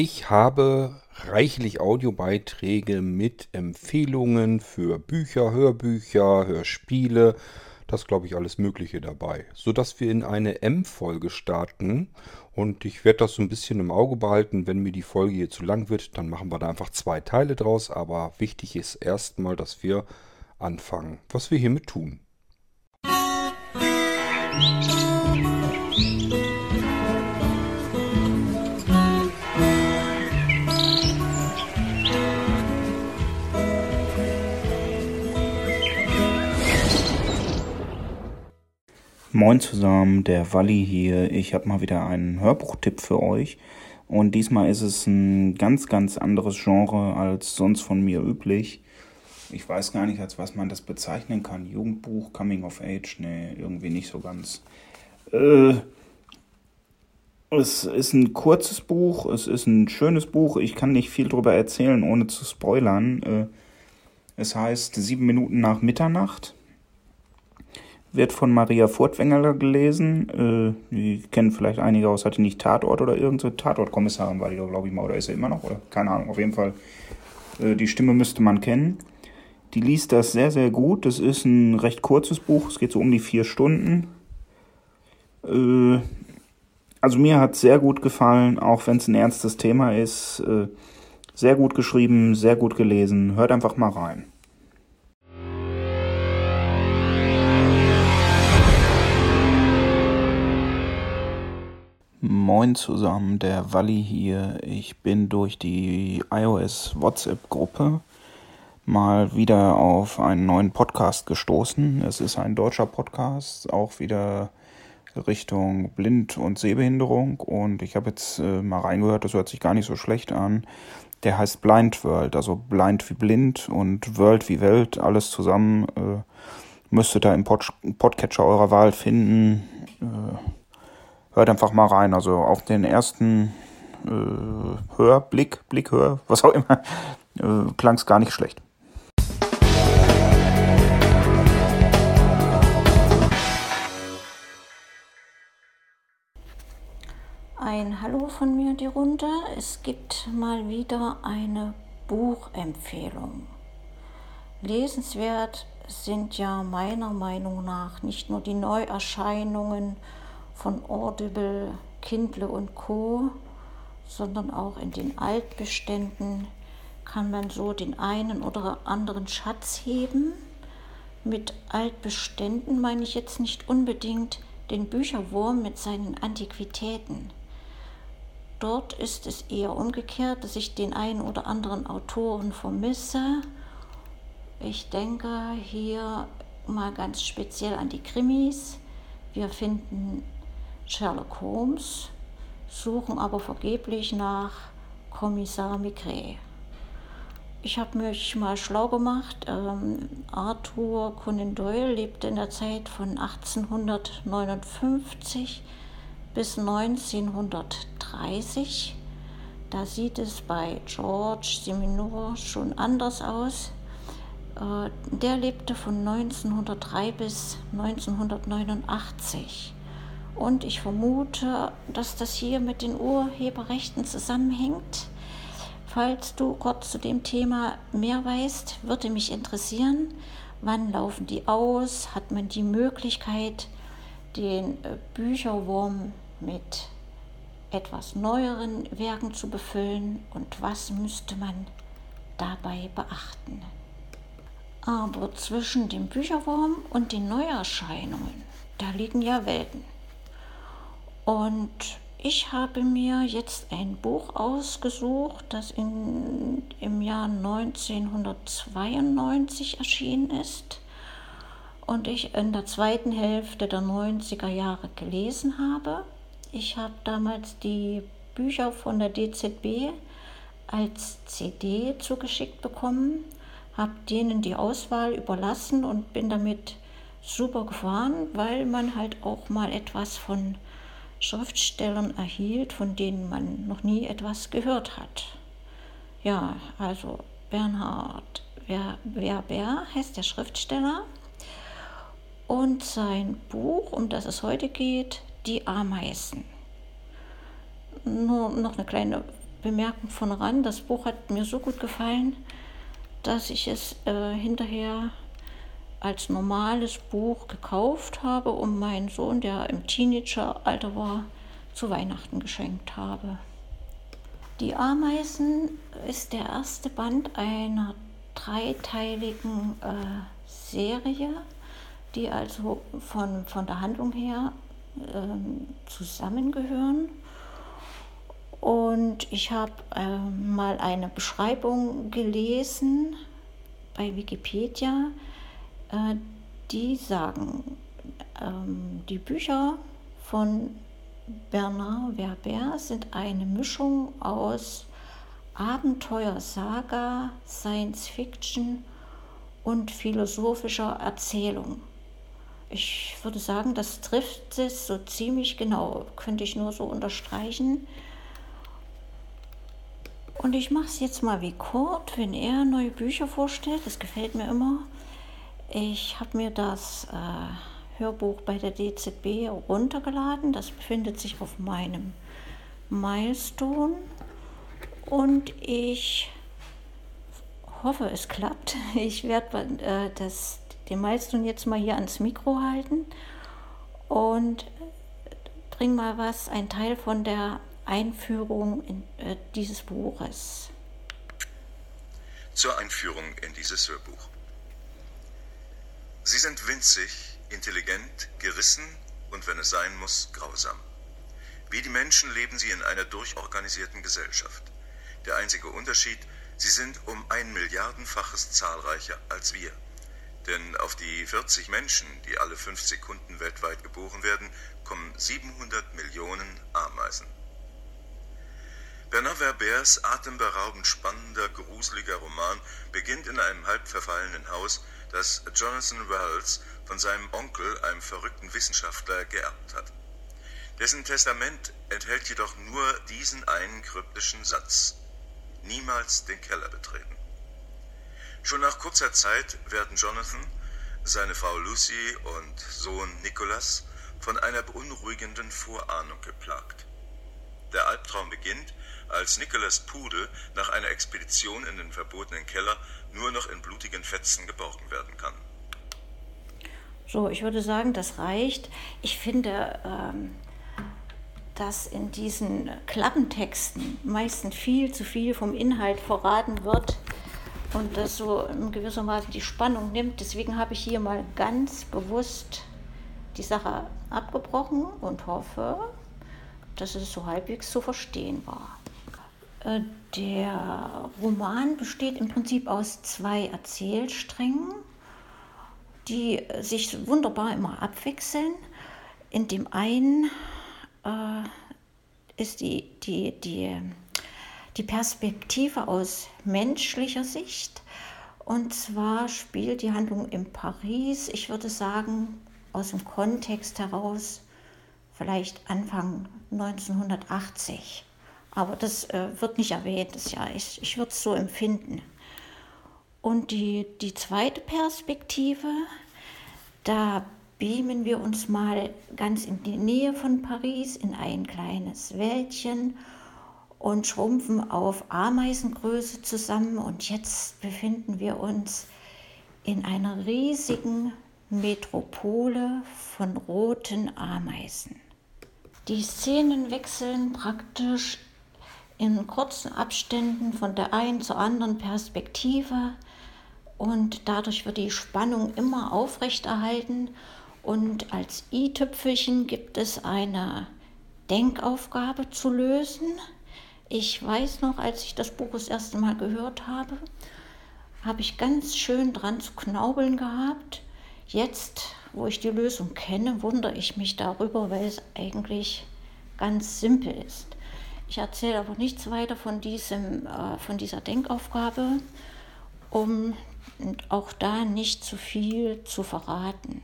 Ich habe reichlich Audiobeiträge mit Empfehlungen für Bücher, Hörbücher, Hörspiele, das glaube ich alles Mögliche dabei, sodass wir in eine M-Folge starten und ich werde das so ein bisschen im Auge behalten. Wenn mir die Folge hier zu lang wird, dann machen wir da einfach zwei Teile draus, aber wichtig ist erstmal, dass wir anfangen, was wir hiermit tun. Musik Moin zusammen, der Walli hier. Ich habe mal wieder einen Hörbuchtipp für euch. Und diesmal ist es ein ganz, ganz anderes Genre als sonst von mir üblich. Ich weiß gar nicht, als was man das bezeichnen kann. Jugendbuch, Coming of Age, nee, irgendwie nicht so ganz. Äh, es ist ein kurzes Buch, es ist ein schönes Buch. Ich kann nicht viel darüber erzählen, ohne zu spoilern. Äh, es heißt Sieben Minuten nach Mitternacht wird von Maria Furtwängler gelesen. Äh, die kennen vielleicht einige aus, hatte nicht Tatort oder irgend Tatortkommissarin war die, glaube ich mal, oder ist er immer noch, oder keine Ahnung, auf jeden Fall. Äh, die Stimme müsste man kennen. Die liest das sehr, sehr gut. Das ist ein recht kurzes Buch. Es geht so um die vier Stunden. Äh, also mir hat es sehr gut gefallen, auch wenn es ein ernstes Thema ist. Äh, sehr gut geschrieben, sehr gut gelesen. Hört einfach mal rein. Moin zusammen, der Walli hier. Ich bin durch die iOS WhatsApp-Gruppe mal wieder auf einen neuen Podcast gestoßen. Es ist ein deutscher Podcast, auch wieder Richtung Blind- und Sehbehinderung. Und ich habe jetzt äh, mal reingehört, das hört sich gar nicht so schlecht an. Der heißt Blind World, also blind wie blind und World wie Welt, alles zusammen. Äh, müsstet ihr im Pod Podcatcher eurer Wahl finden. Äh, hört einfach mal rein. Also auf den ersten äh, Hörblick, Blickhör, was auch immer, äh, klang es gar nicht schlecht. Ein Hallo von mir die Runde. Es gibt mal wieder eine Buchempfehlung. Lesenswert sind ja meiner Meinung nach nicht nur die Neuerscheinungen von Audible, Kindle und Co., sondern auch in den Altbeständen kann man so den einen oder anderen Schatz heben. Mit Altbeständen meine ich jetzt nicht unbedingt den Bücherwurm mit seinen Antiquitäten. Dort ist es eher umgekehrt, dass ich den einen oder anderen Autoren vermisse. Ich denke hier mal ganz speziell an die Krimis. Wir finden Sherlock Holmes, suchen aber vergeblich nach Kommissar Migré. Ich habe mich mal schlau gemacht. Ähm, Arthur Conan Doyle lebte in der Zeit von 1859 bis 1930. Da sieht es bei George Simenor schon anders aus. Äh, der lebte von 1903 bis 1989. Und ich vermute, dass das hier mit den Urheberrechten zusammenhängt. Falls du kurz zu dem Thema mehr weißt, würde mich interessieren, wann laufen die aus? Hat man die Möglichkeit, den äh, Bücherwurm mit etwas neueren Werken zu befüllen und was müsste man dabei beachten? Aber zwischen dem Bücherwurm und den Neuerscheinungen, da liegen ja Welten. Und ich habe mir jetzt ein Buch ausgesucht, das in, im Jahr 1992 erschienen ist und ich in der zweiten Hälfte der 90er Jahre gelesen habe. Ich habe damals die Bücher von der DZB als CD zugeschickt bekommen, habe denen die Auswahl überlassen und bin damit super gefahren, weil man halt auch mal etwas von Schriftstellern erhielt, von denen man noch nie etwas gehört hat. Ja, also Bernhard Werber heißt der Schriftsteller und sein Buch, um das es heute geht, Die Ameisen. Nur noch eine kleine bemerken von ran, das Buch hat mir so gut gefallen, dass ich es äh, hinterher als normales Buch gekauft habe und meinen Sohn, der im Teenageralter war, zu Weihnachten geschenkt habe. Die Ameisen ist der erste Band einer dreiteiligen äh, Serie, die also von, von der Handlung her äh, zusammengehören. Und ich habe äh, mal eine Beschreibung gelesen bei Wikipedia, äh, die sagen, ähm, die Bücher von Bernard Werber sind eine Mischung aus Abenteuer, Saga, Science Fiction und philosophischer Erzählung. Ich würde sagen, das trifft es so ziemlich genau, könnte ich nur so unterstreichen. Und ich mache es jetzt mal wie Kurt, wenn er neue Bücher vorstellt. Das gefällt mir immer. Ich habe mir das äh, Hörbuch bei der DZB runtergeladen. Das befindet sich auf meinem Milestone. Und ich hoffe, es klappt. Ich werde äh, das, den Milestone jetzt mal hier ans Mikro halten und bring mal was, ein Teil von der Einführung in äh, dieses Buches. Zur Einführung in dieses Hörbuch. Sie sind winzig, intelligent, gerissen und, wenn es sein muss, grausam. Wie die Menschen leben sie in einer durchorganisierten Gesellschaft. Der einzige Unterschied, sie sind um ein Milliardenfaches zahlreicher als wir. Denn auf die 40 Menschen, die alle fünf Sekunden weltweit geboren werden, kommen 700 Millionen Ameisen. Bernard Verbers atemberaubend spannender, gruseliger Roman beginnt in einem halb verfallenen Haus, das Jonathan Wells von seinem Onkel, einem verrückten Wissenschaftler, geerbt hat. Dessen Testament enthält jedoch nur diesen einen kryptischen Satz. Niemals den Keller betreten. Schon nach kurzer Zeit werden Jonathan, seine Frau Lucy und Sohn Nicholas von einer beunruhigenden Vorahnung geplagt. Der Albtraum beginnt, als Nicholas Pudel nach einer Expedition in den verbotenen Keller nur noch in blutigen Fetzen geborgen werden kann. So, ich würde sagen, das reicht. Ich finde, ähm, dass in diesen Klappentexten meistens viel zu viel vom Inhalt verraten wird und das so in gewisser Maße die Spannung nimmt. Deswegen habe ich hier mal ganz bewusst die Sache abgebrochen und hoffe, dass es so halbwegs zu verstehen war. Äh, der Roman besteht im Prinzip aus zwei Erzählsträngen, die sich wunderbar immer abwechseln. In dem einen äh, ist die, die, die, die Perspektive aus menschlicher Sicht. Und zwar spielt die Handlung in Paris, ich würde sagen, aus dem Kontext heraus, vielleicht Anfang 1980. Aber das äh, wird nicht erwähnt, das ja, ich, ich würde es so empfinden. Und die, die zweite Perspektive, da beamen wir uns mal ganz in die Nähe von Paris in ein kleines Wäldchen und schrumpfen auf Ameisengröße zusammen. Und jetzt befinden wir uns in einer riesigen Metropole von roten Ameisen. Die Szenen wechseln praktisch in kurzen Abständen von der einen zur anderen Perspektive und dadurch wird die Spannung immer aufrechterhalten und als i-Tüpfelchen gibt es eine Denkaufgabe zu lösen. Ich weiß noch, als ich das Buch das erste Mal gehört habe, habe ich ganz schön dran zu knaubeln gehabt. Jetzt, wo ich die Lösung kenne, wundere ich mich darüber, weil es eigentlich ganz simpel ist. Ich erzähle aber nichts weiter von, diesem, äh, von dieser Denkaufgabe, um auch da nicht zu viel zu verraten.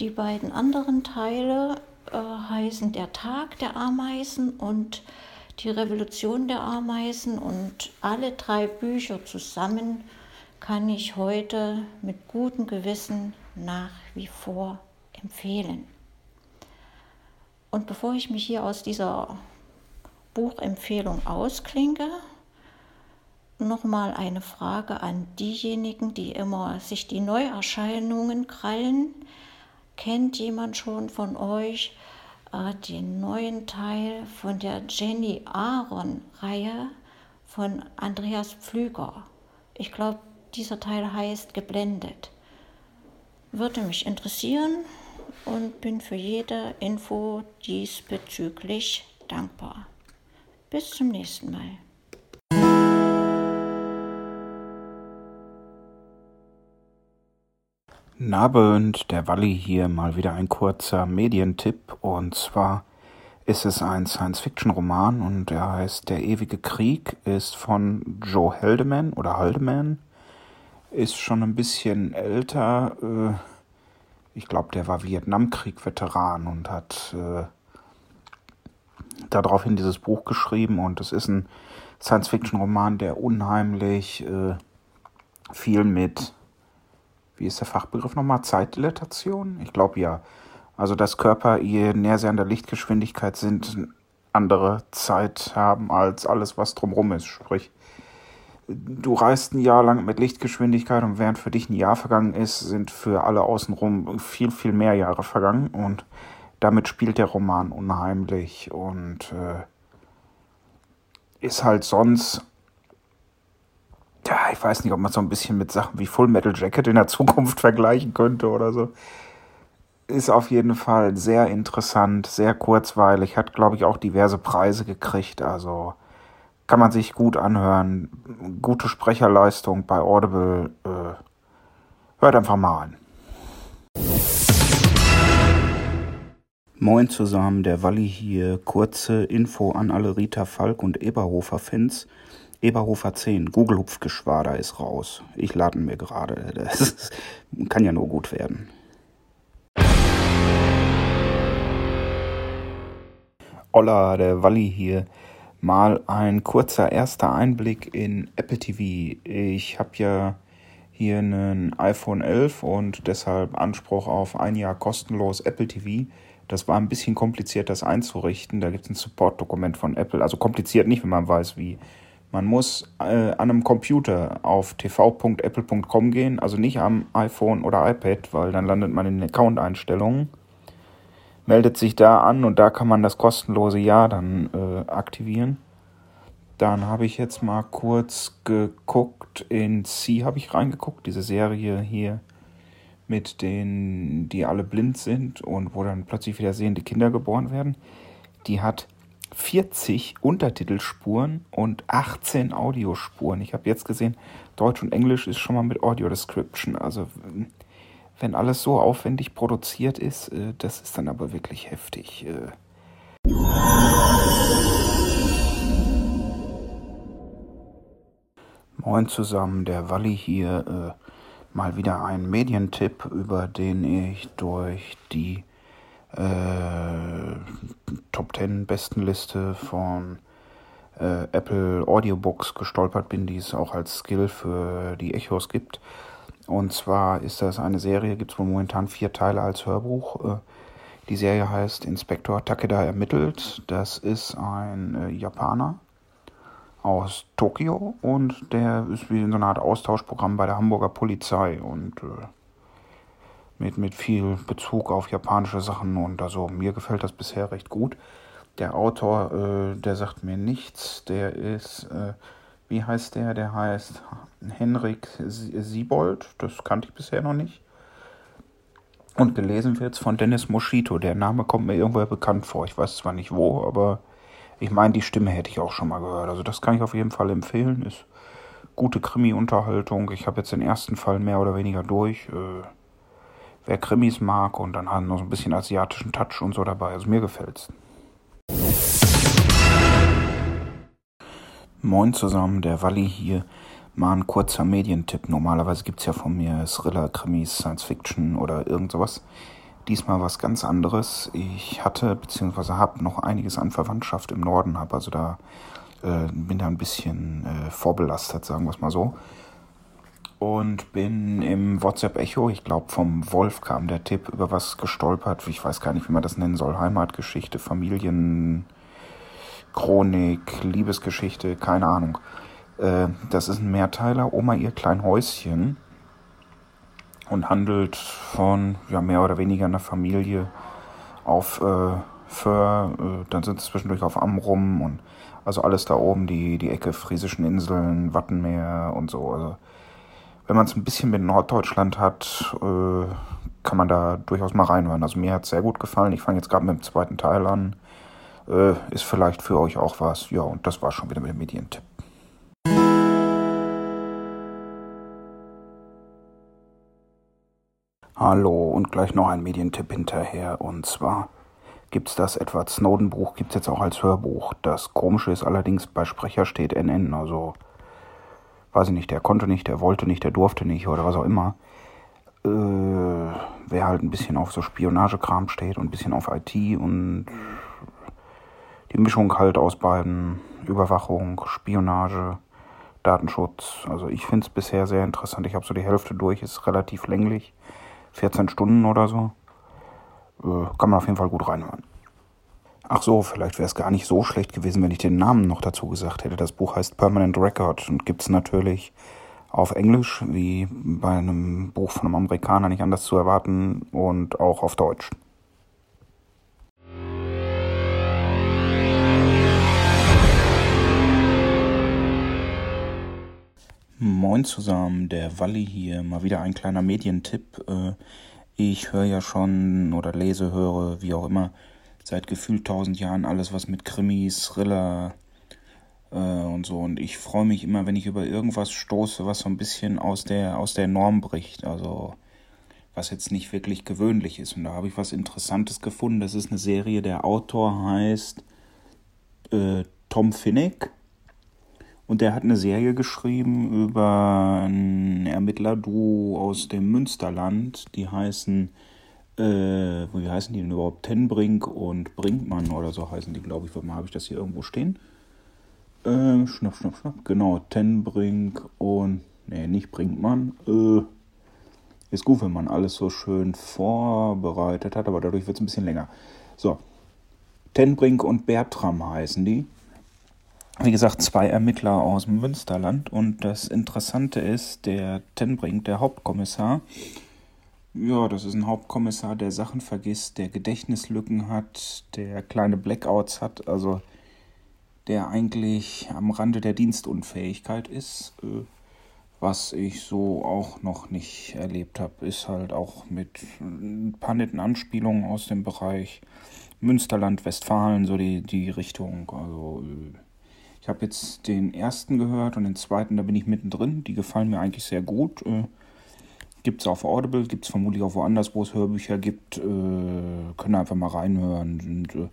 Die beiden anderen Teile äh, heißen Der Tag der Ameisen und Die Revolution der Ameisen und alle drei Bücher zusammen kann ich heute mit gutem Gewissen nach wie vor empfehlen. Und bevor ich mich hier aus dieser Buchempfehlung ausklinke, nochmal eine Frage an diejenigen, die immer sich die Neuerscheinungen krallen. Kennt jemand schon von euch äh, den neuen Teil von der Jenny Aaron-Reihe von Andreas Pflüger? Ich glaube, dieser Teil heißt Geblendet. Würde mich interessieren und bin für jede Info diesbezüglich dankbar. Bis zum nächsten Mal. Nabend, der Walli hier mal wieder ein kurzer Medientipp und zwar ist es ein Science-Fiction-Roman und der heißt Der ewige Krieg, ist von Joe Haldeman oder Haldeman, ist schon ein bisschen älter. Äh, ich glaube, der war Vietnamkrieg-Veteran und hat äh, daraufhin dieses Buch geschrieben und es ist ein Science-Fiction-Roman, der unheimlich äh, viel mit wie ist der Fachbegriff nochmal? Zeitdilatation? Ich glaube ja. Also dass Körper, je näher sie an der Lichtgeschwindigkeit sind, andere Zeit haben als alles, was drumherum ist. Sprich, du reist ein Jahr lang mit Lichtgeschwindigkeit und während für dich ein Jahr vergangen ist, sind für alle außenrum viel, viel mehr Jahre vergangen und damit spielt der Roman unheimlich und äh, ist halt sonst ja, ich weiß nicht, ob man so ein bisschen mit Sachen wie Full Metal Jacket in der Zukunft vergleichen könnte oder so. Ist auf jeden Fall sehr interessant, sehr kurzweilig, hat, glaube ich, auch diverse Preise gekriegt. Also kann man sich gut anhören. Gute Sprecherleistung bei Audible. Äh, hört einfach mal an. Moin zusammen, der Walli hier. Kurze Info an alle Rita Falk und Eberhofer-Fans. Eberhofer 10, Google Hupfgeschwader ist raus. Ich lade mir gerade. Das kann ja nur gut werden. Olla, der Walli hier. Mal ein kurzer erster Einblick in Apple TV. Ich habe ja hier einen iPhone 11 und deshalb Anspruch auf ein Jahr kostenlos Apple TV. Das war ein bisschen kompliziert, das einzurichten. Da gibt es ein Support-Dokument von Apple. Also kompliziert nicht, wenn man weiß, wie man muss äh, an einem Computer auf tv.apple.com gehen, also nicht am iPhone oder iPad, weil dann landet man in den Account-Einstellungen, meldet sich da an und da kann man das kostenlose Jahr dann äh, aktivieren. Dann habe ich jetzt mal kurz geguckt, in C habe ich reingeguckt, diese Serie hier mit denen, die alle blind sind und wo dann plötzlich wieder sehende Kinder geboren werden. Die hat 40 Untertitelspuren und 18 Audiospuren. Ich habe jetzt gesehen, Deutsch und Englisch ist schon mal mit Audio Description. Also wenn alles so aufwendig produziert ist, äh, das ist dann aber wirklich heftig. Äh. Moin zusammen, der Walli hier. Mal wieder ein Medientipp, über den ich durch die äh, Top 10 Bestenliste von äh, Apple Audiobooks gestolpert bin, die es auch als Skill für die Echos gibt. Und zwar ist das eine Serie, gibt es momentan vier Teile als Hörbuch. Äh, die Serie heißt Inspektor Takeda ermittelt. Das ist ein äh, Japaner aus Tokio und der ist wie in so einer Art Austauschprogramm bei der Hamburger Polizei und äh, mit, mit viel Bezug auf japanische Sachen und also mir gefällt das bisher recht gut. Der Autor, äh, der sagt mir nichts, der ist, äh, wie heißt der? Der heißt Henrik Siebold, das kannte ich bisher noch nicht. Und gelesen wird es von Dennis Moschito. Der Name kommt mir irgendwoher bekannt vor. Ich weiß zwar nicht wo, aber ich meine, die Stimme hätte ich auch schon mal gehört. Also das kann ich auf jeden Fall empfehlen. Ist gute Krimi-Unterhaltung. Ich habe jetzt den ersten Fall mehr oder weniger durch. Äh, wer Krimis mag und dann haben noch so ein bisschen asiatischen Touch und so dabei. Also mir gefällt's. Moin zusammen, der Walli hier. Mal ein kurzer Medientipp. Normalerweise gibt es ja von mir Thriller, Krimis, Science Fiction oder irgend sowas. Diesmal was ganz anderes. Ich hatte bzw. habe noch einiges an Verwandtschaft im Norden, habe also da äh, bin da ein bisschen äh, vorbelastet, sagen wir es mal so und bin im WhatsApp-Echo, ich glaube vom Wolf kam der Tipp, über was gestolpert. Ich weiß gar nicht, wie man das nennen soll. Heimatgeschichte, Familien, Chronik, Liebesgeschichte, keine Ahnung. Äh, das ist ein Mehrteiler, Oma ihr klein Häuschen und handelt von ja, mehr oder weniger einer Familie auf äh, Föhr, äh, dann sind sie zwischendurch auf Amrum und also alles da oben, die, die Ecke Friesischen Inseln, Wattenmeer und so. Also wenn man es ein bisschen mit Norddeutschland hat, äh, kann man da durchaus mal reinhören. Also mir hat es sehr gut gefallen. Ich fange jetzt gerade mit dem zweiten Teil an. Äh, ist vielleicht für euch auch was. Ja, und das war schon wieder mit dem Medientipp. Hallo und gleich noch ein Medientipp hinterher. Und zwar gibt es das Edward Snowden-Buch, gibt es jetzt auch als Hörbuch. Das Komische ist allerdings, bei Sprecher steht NN, also weiß ich nicht, der konnte nicht, der wollte nicht, der durfte nicht oder was auch immer. Äh, wer halt ein bisschen auf so Spionagekram steht und ein bisschen auf IT und die Mischung halt aus beiden, Überwachung, Spionage, Datenschutz. Also ich finde es bisher sehr interessant. Ich habe so die Hälfte durch, ist relativ länglich. 14 Stunden oder so. Äh, kann man auf jeden Fall gut reinhören. Ach so, vielleicht wäre es gar nicht so schlecht gewesen, wenn ich den Namen noch dazu gesagt hätte. Das Buch heißt Permanent Record und gibt es natürlich auf Englisch, wie bei einem Buch von einem Amerikaner nicht anders zu erwarten, und auch auf Deutsch. Moin zusammen, der Walli hier. Mal wieder ein kleiner Medientipp. Äh, ich höre ja schon oder lese, höre, wie auch immer, seit gefühlt tausend Jahren alles, was mit Krimis, Thriller äh, und so. Und ich freue mich immer, wenn ich über irgendwas stoße, was so ein bisschen aus der, aus der Norm bricht. Also was jetzt nicht wirklich gewöhnlich ist. Und da habe ich was Interessantes gefunden. Das ist eine Serie, der Autor heißt äh, Tom Finnick und der hat eine Serie geschrieben über ein Ermittlerduo aus dem Münsterland. Die heißen, äh, wie heißen die denn überhaupt? Tenbrink und Brinkmann oder so heißen die, glaube ich. Warte mal, habe ich das hier irgendwo stehen? Äh, schnapp, schnapp, schnapp. Genau, Tenbrink und, nee, nicht Brinkmann. Äh, ist gut, wenn man alles so schön vorbereitet hat, aber dadurch wird es ein bisschen länger. So, Tenbrink und Bertram heißen die wie gesagt, zwei Ermittler aus Münsterland. Und das Interessante ist, der Tenbrink, der Hauptkommissar, ja, das ist ein Hauptkommissar, der Sachen vergisst, der Gedächtnislücken hat, der kleine Blackouts hat, also der eigentlich am Rande der Dienstunfähigkeit ist. Äh, was ich so auch noch nicht erlebt habe, ist halt auch mit ein paar netten Anspielungen aus dem Bereich Münsterland, Westfalen, so die, die Richtung. Also äh, ich habe jetzt den ersten gehört und den zweiten, da bin ich mittendrin. Die gefallen mir eigentlich sehr gut. Äh, gibt es auf Audible, gibt es vermutlich auch woanders, wo es Hörbücher gibt. Äh, können einfach mal reinhören. Und, äh,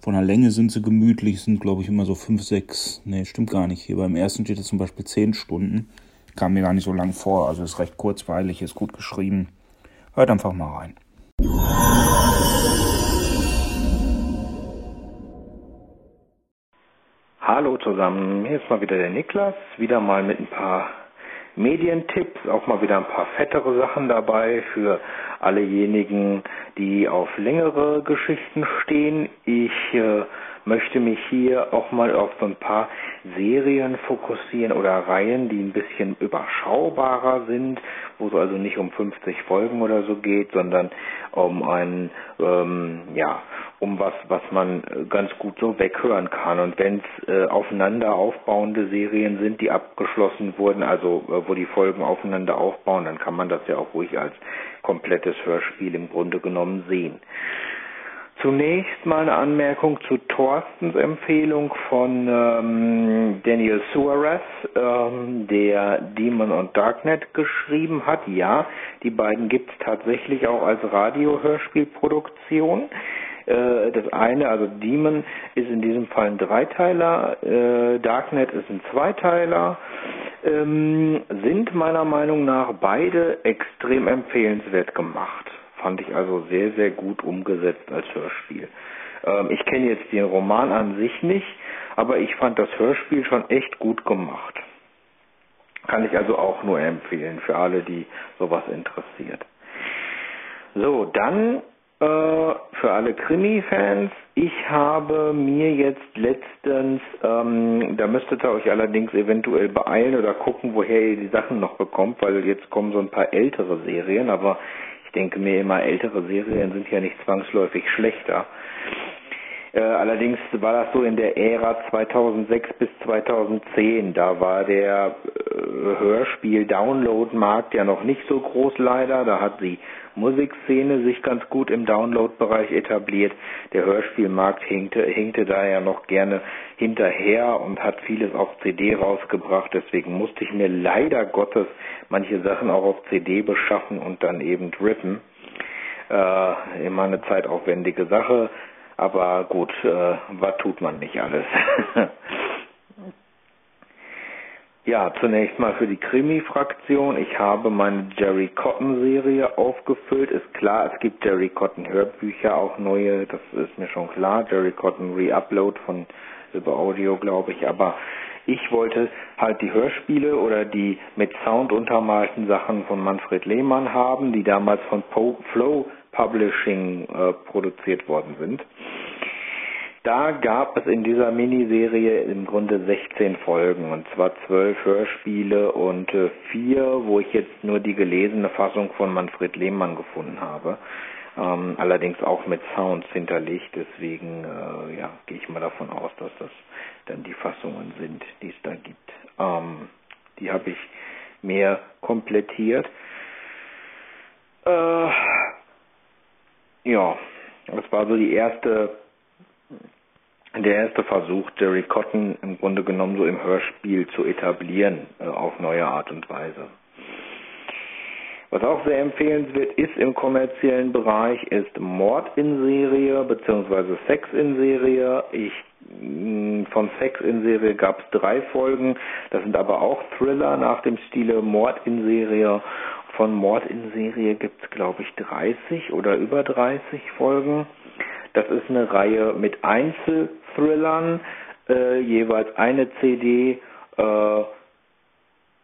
von der Länge sind sie gemütlich, sind glaube ich immer so 5, 6. Ne, stimmt gar nicht. Hier beim ersten steht es zum Beispiel 10 Stunden. Kam mir gar nicht so lang vor. Also ist recht kurzweilig, ist gut geschrieben. Hört einfach mal rein. Hallo zusammen, hier ist mal wieder der Niklas, wieder mal mit ein paar Medientipps, auch mal wieder ein paar fettere Sachen dabei für allejenigen, die auf längere Geschichten stehen. Ich äh, möchte mich hier auch mal auf so ein paar Serien fokussieren oder Reihen, die ein bisschen überschaubarer sind, wo es also nicht um 50 Folgen oder so geht, sondern um ein, ähm, ja, um was, was man ganz gut so weghören kann. Und wenn es äh, aufeinander aufbauende Serien sind, die abgeschlossen wurden, also äh, wo die Folgen aufeinander aufbauen, dann kann man das ja auch ruhig als komplettes Hörspiel im Grunde genommen sehen. Zunächst mal eine Anmerkung zu Thorstens Empfehlung von ähm, Daniel Suarez, ähm, der Demon und Darknet geschrieben hat. Ja, die beiden gibt es tatsächlich auch als Radiohörspielproduktion. Äh, das eine, also Demon, ist in diesem Fall ein Dreiteiler, äh, Darknet ist ein Zweiteiler. Ähm, sind meiner Meinung nach beide extrem empfehlenswert gemacht. Fand ich also sehr, sehr gut umgesetzt als Hörspiel. Ähm, ich kenne jetzt den Roman an sich nicht, aber ich fand das Hörspiel schon echt gut gemacht. Kann ich also auch nur empfehlen für alle, die sowas interessiert. So, dann Äh, für alle Krimi-Fans. Ich habe mir jetzt letztens, ähm, da müsstet ihr euch allerdings eventuell beeilen oder gucken, woher ihr die Sachen noch bekommt, weil jetzt kommen so ein paar ältere Serien, aber denke mir immer, ältere Serien sind ja nicht zwangsläufig schlechter. Äh, allerdings war das so in der Ära 2006 bis 2010. Da war der äh, Hörspiel-Download-Markt ja noch nicht so groß leider. Da hat die Musikszene sich ganz gut im Download-Bereich etabliert. Der Hörspielmarkt hinkte, hinkte da ja noch gerne hinterher und hat vieles auf CD rausgebracht. Deswegen musste ich mir leider Gottes manche Sachen auch auf CD beschaffen und dann eben rippen. Äh, immer eine zeitaufwendige Sache. Aber gut, äh, was tut man nicht alles? ja, zunächst mal für die Krimi-Fraktion. Ich habe meine Jerry Cotton-Serie aufgefüllt. Ist klar, es gibt Jerry Cotton-Hörbücher, auch neue, das ist mir schon klar. Jerry Cotton Re-Upload von über Audio, glaube ich. Aber ich wollte halt die Hörspiele oder die mit Sound untermalten Sachen von Manfred Lehmann haben, die damals von po Flow Publishing äh, produziert worden sind. Da gab es in dieser Miniserie im Grunde 16 Folgen und zwar 12 Hörspiele und äh, vier, wo ich jetzt nur die gelesene Fassung von Manfred Lehmann gefunden habe. Ähm, allerdings auch mit Sounds hinterlegt, deswegen äh, ja, gehe ich mal davon aus, dass das dann die Fassungen sind, die es da gibt. Ähm, die habe ich mehr komplettiert. Äh, ja, das war so die erste, der erste Versuch, Jerry Cotton im Grunde genommen so im Hörspiel zu etablieren, äh, auf neue Art und Weise. Was auch sehr empfehlenswert ist im kommerziellen Bereich, ist Mord in Serie bzw. Sex in Serie. Ich, mm, von Sex in Serie gab es drei Folgen. Das sind aber auch Thriller nach dem Stile Mord in Serie von Mord in Serie gibt es, glaube ich, 30 oder über 30 Folgen. Das ist eine Reihe mit Einzelthrillern, äh, jeweils eine CD, äh,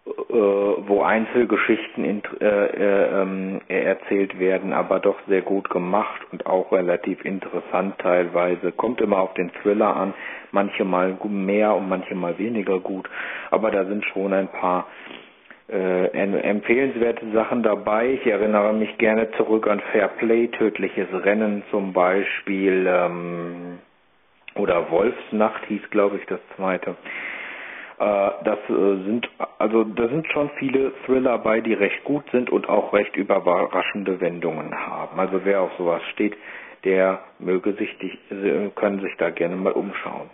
äh, wo Einzelgeschichten in, äh, äh, ähm, erzählt werden, aber doch sehr gut gemacht und auch relativ interessant teilweise. Kommt immer auf den Thriller an, manche mal mehr und manche mal weniger gut, aber da sind schon ein paar äh, empfehlenswerte Sachen dabei. Ich erinnere mich gerne zurück an Fair Play, tödliches Rennen zum Beispiel ähm, oder Wolfsnacht hieß, glaube ich, das zweite. Äh, das äh, sind also da sind schon viele Thriller bei, die recht gut sind und auch recht überraschende Wendungen haben. Also wer auf sowas steht, der möge sich die, können sich da gerne mal umschauen.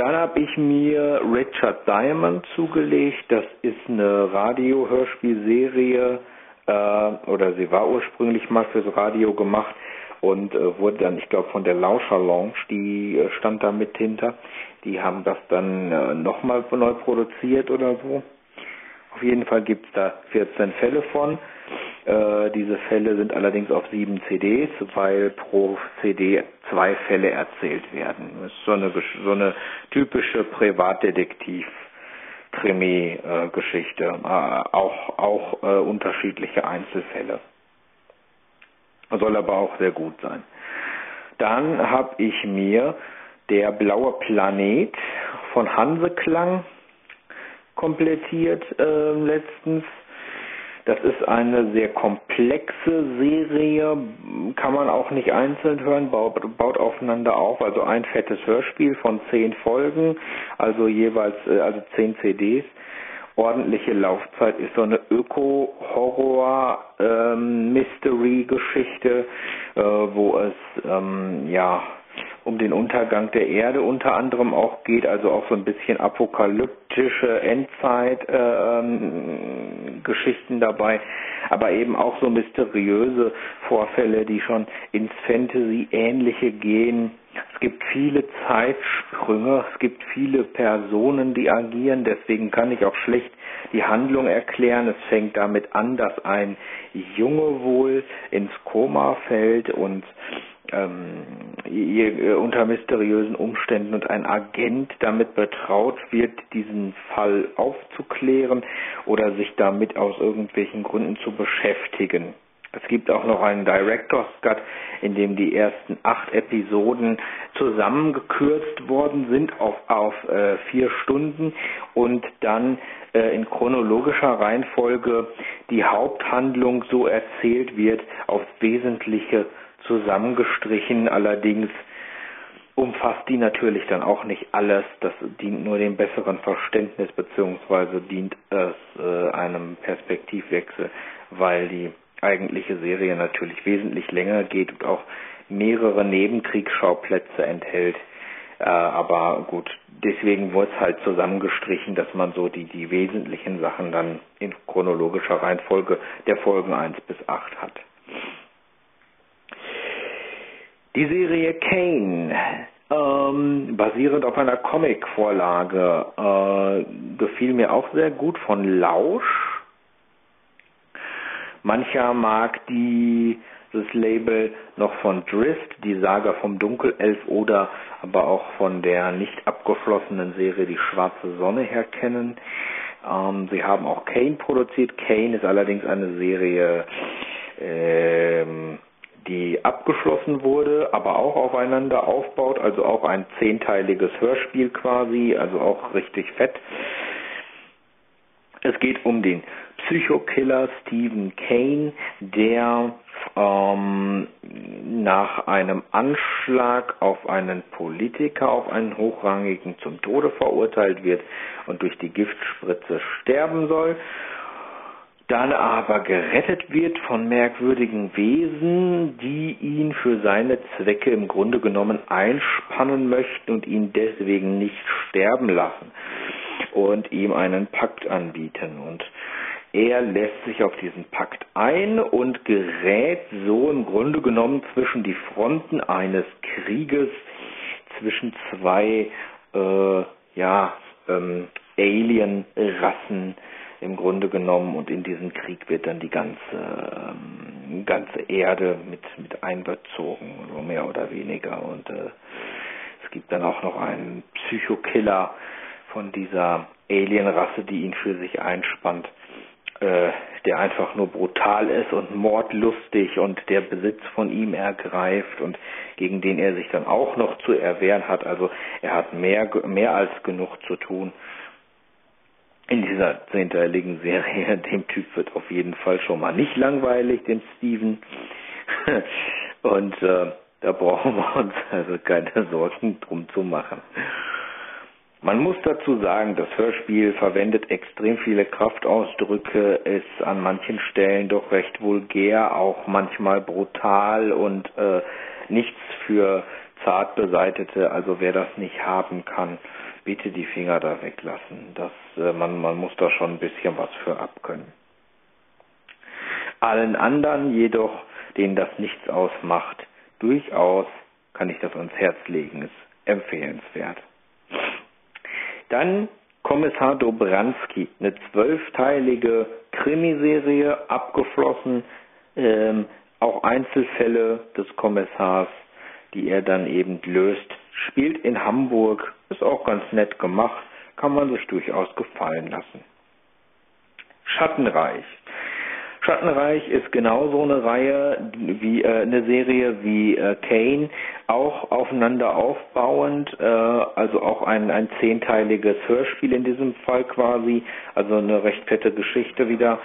Dann habe ich mir Richard Diamond zugelegt. Das ist eine Radio-Hörspielserie äh, oder sie war ursprünglich mal fürs Radio gemacht und äh, wurde dann, ich glaube, von der Lauscher Lounge, die äh, stand da mit hinter. Die haben das dann äh, nochmal neu produziert oder so. Auf jeden Fall gibt es da 14 Fälle von. Äh, diese Fälle sind allerdings auf sieben CDs, weil pro CD zwei Fälle erzählt werden. Das ist so eine, so eine typische Privatdetektiv. Krimi-Geschichte, äh, auch, auch äh, unterschiedliche Einzelfälle. Soll aber auch sehr gut sein. Dann habe ich mir der blaue Planet von Hanseklang komplettiert äh, letztens. Das ist eine sehr komplexe Serie, kann man auch nicht einzeln hören, baut, baut aufeinander auf. Also ein fettes Hörspiel von zehn Folgen, also jeweils äh, also zehn CDs. Ordentliche Laufzeit ist so eine Öko-Horror-Mystery-Geschichte, ähm, äh, wo es ähm, ja um den Untergang der Erde unter anderem auch geht, also auch so ein bisschen apokalyptische Endzeit-Geschichten äh, dabei, aber eben auch so mysteriöse Vorfälle, die schon ins Fantasy-ähnliche gehen. Es gibt viele Zeitsprünge, es gibt viele Personen, die agieren, deswegen kann ich auch schlecht die Handlung erklären. Es fängt damit an, dass ein Junge wohl ins Koma fällt und ähm, äh, unter mysteriösen Umständen und ein Agent damit betraut wird, diesen Fall aufzuklären oder sich damit aus irgendwelchen Gründen zu beschäftigen. Es gibt auch noch einen Director's Cut, in dem die ersten acht Episoden zusammengekürzt worden sind auf, auf äh, vier Stunden und dann äh, in chronologischer Reihenfolge die Haupthandlung so erzählt wird, aufs Wesentliche zusammengestrichen. Allerdings umfasst die natürlich dann auch nicht alles. Das dient nur dem besseren Verständnis beziehungsweise dient es äh, einem Perspektivwechsel, weil die eigentliche Serie natürlich wesentlich länger geht und auch mehrere Nebenkriegsschauplätze enthält. Äh, aber gut, deswegen wurde es halt zusammengestrichen, dass man so die, die wesentlichen Sachen dann in chronologischer Reihenfolge der Folgen 1 bis 8 hat. Die Serie Kane, ähm, basierend auf einer Comic-Vorlage, äh, gefiel mir auch sehr gut von Lausch Mancher mag die, das Label noch von Drift, die Saga vom Dunkelelf oder aber auch von der nicht abgeschlossenen Serie Die Schwarze Sonne her kennen. Ähm, sie haben auch Kane produziert. Kane ist allerdings eine Serie, ähm, die abgeschlossen wurde, aber auch aufeinander aufbaut, also auch ein zehnteiliges Hörspiel quasi, also auch richtig fett. Es geht um den Psychokiller Stephen Kane, der ähm, nach einem Anschlag auf einen Politiker, auf einen Hochrangigen zum Tode verurteilt wird und durch die Giftspritze sterben soll dann aber gerettet wird von merkwürdigen Wesen, die ihn für seine Zwecke im Grunde genommen einspannen möchten und ihn deswegen nicht sterben lassen und ihm einen Pakt anbieten. Und er lässt sich auf diesen Pakt ein und gerät so im Grunde genommen zwischen die Fronten eines Krieges zwischen zwei äh, ja, ähm, Alien-Rassen im Grunde genommen und in diesen Krieg wird dann die ganze ähm, ganze Erde mit mit einbezogen, so mehr oder weniger und äh, es gibt dann auch noch einen Psychokiller von dieser Alienrasse, die ihn für sich einspannt äh, der einfach nur brutal ist und mordlustig und der Besitz von ihm ergreift und gegen den er sich dann auch noch zu erwehren hat. Also er hat mehr, mehr als genug zu tun in dieser zehnteiligen Serie. Dem Typ wird auf jeden Fall schon mal nicht langweilig, dem Steven. und äh, da brauchen wir uns also keine Sorgen drum zu machen. Man muss dazu sagen, das Hörspiel verwendet extrem viele Kraftausdrücke, ist an manchen Stellen doch recht vulgär, auch manchmal brutal und äh, nichts für zart beseitete. Also wer das nicht haben kann, bitte die Finger da weglassen. Das, äh, man, man muss da schon ein bisschen was für abkönnen. Allen anderen jedoch, denen das nichts ausmacht, durchaus kann ich das ans Herz legen, ist empfehlenswert. Dann Kommissar Dobranski, eine zwölfteilige Krimiserie, abgeschlossen, ähm, auch Einzelfälle des Kommissars, die er dann eben löst, spielt in Hamburg, ist auch ganz nett gemacht, kann man sich durchaus gefallen lassen. Schattenreich. Schattenreich ist genauso eine Reihe wie äh, eine Serie wie äh, Kane, auch aufeinander aufbauend, äh, also auch ein, ein zehnteiliges Hörspiel in diesem Fall quasi, also eine recht fette Geschichte wieder,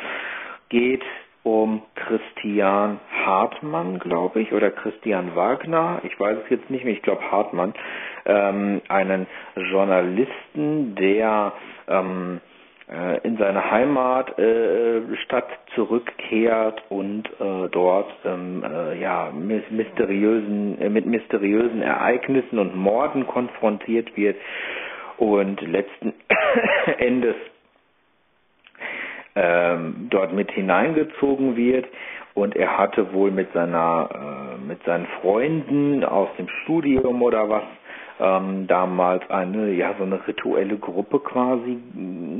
geht um Christian Hartmann, glaube ich, oder Christian Wagner, ich weiß es jetzt nicht mehr, ich glaube Hartmann, ähm, einen Journalisten, der ähm, äh, in seine Heimatstadt äh, zurückkehrt und äh, dort ähm, äh, ja mysteriösen äh, mit mysteriösen Ereignissen und Morden konfrontiert wird. Und letzten Endes ähm, dort mit hineingezogen wird. Und er hatte wohl mit seiner äh, mit seinen Freunden aus dem Studium oder was ähm, damals eine, ja, so eine rituelle Gruppe quasi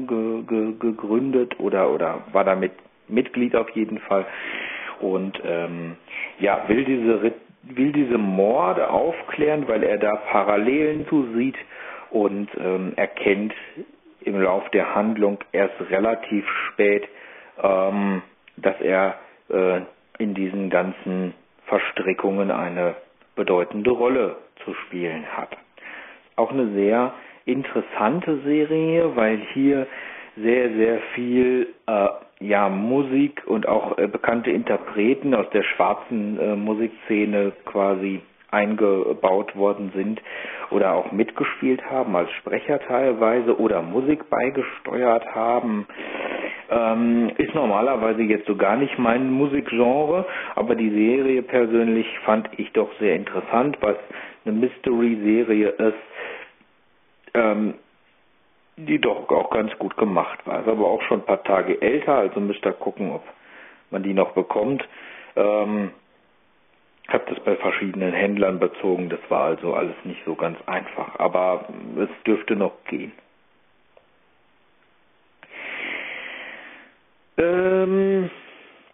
ge, ge, gegründet oder, oder war damit Mitglied auf jeden Fall. Und ähm, ja, will diese, will diese Morde aufklären, weil er da Parallelen zu sieht und ähm, erkennt im Lauf der Handlung erst relativ spät, ähm, dass er äh, in diesen ganzen Verstrickungen eine bedeutende Rolle zu spielen hat. Auch eine sehr interessante Serie, weil hier sehr, sehr viel äh, ja, Musik und auch äh, bekannte Interpreten aus der schwarzen äh, Musikszene quasi eingebaut worden sind oder auch mitgespielt haben als Sprecher teilweise oder Musik beigesteuert haben. Ähm, ist normalerweise jetzt so gar nicht mein Musikgenre, aber die Serie persönlich fand ich doch sehr interessant, was eine Mystery-Serie ist, ähm, die doch auch ganz gut gemacht war. Ist aber auch schon ein paar Tage älter, also müsst ihr gucken, ob man die noch bekommt. Ähm, habe das bei verschiedenen Händlern bezogen, das war also alles nicht so ganz einfach, aber es dürfte noch gehen. Ähm,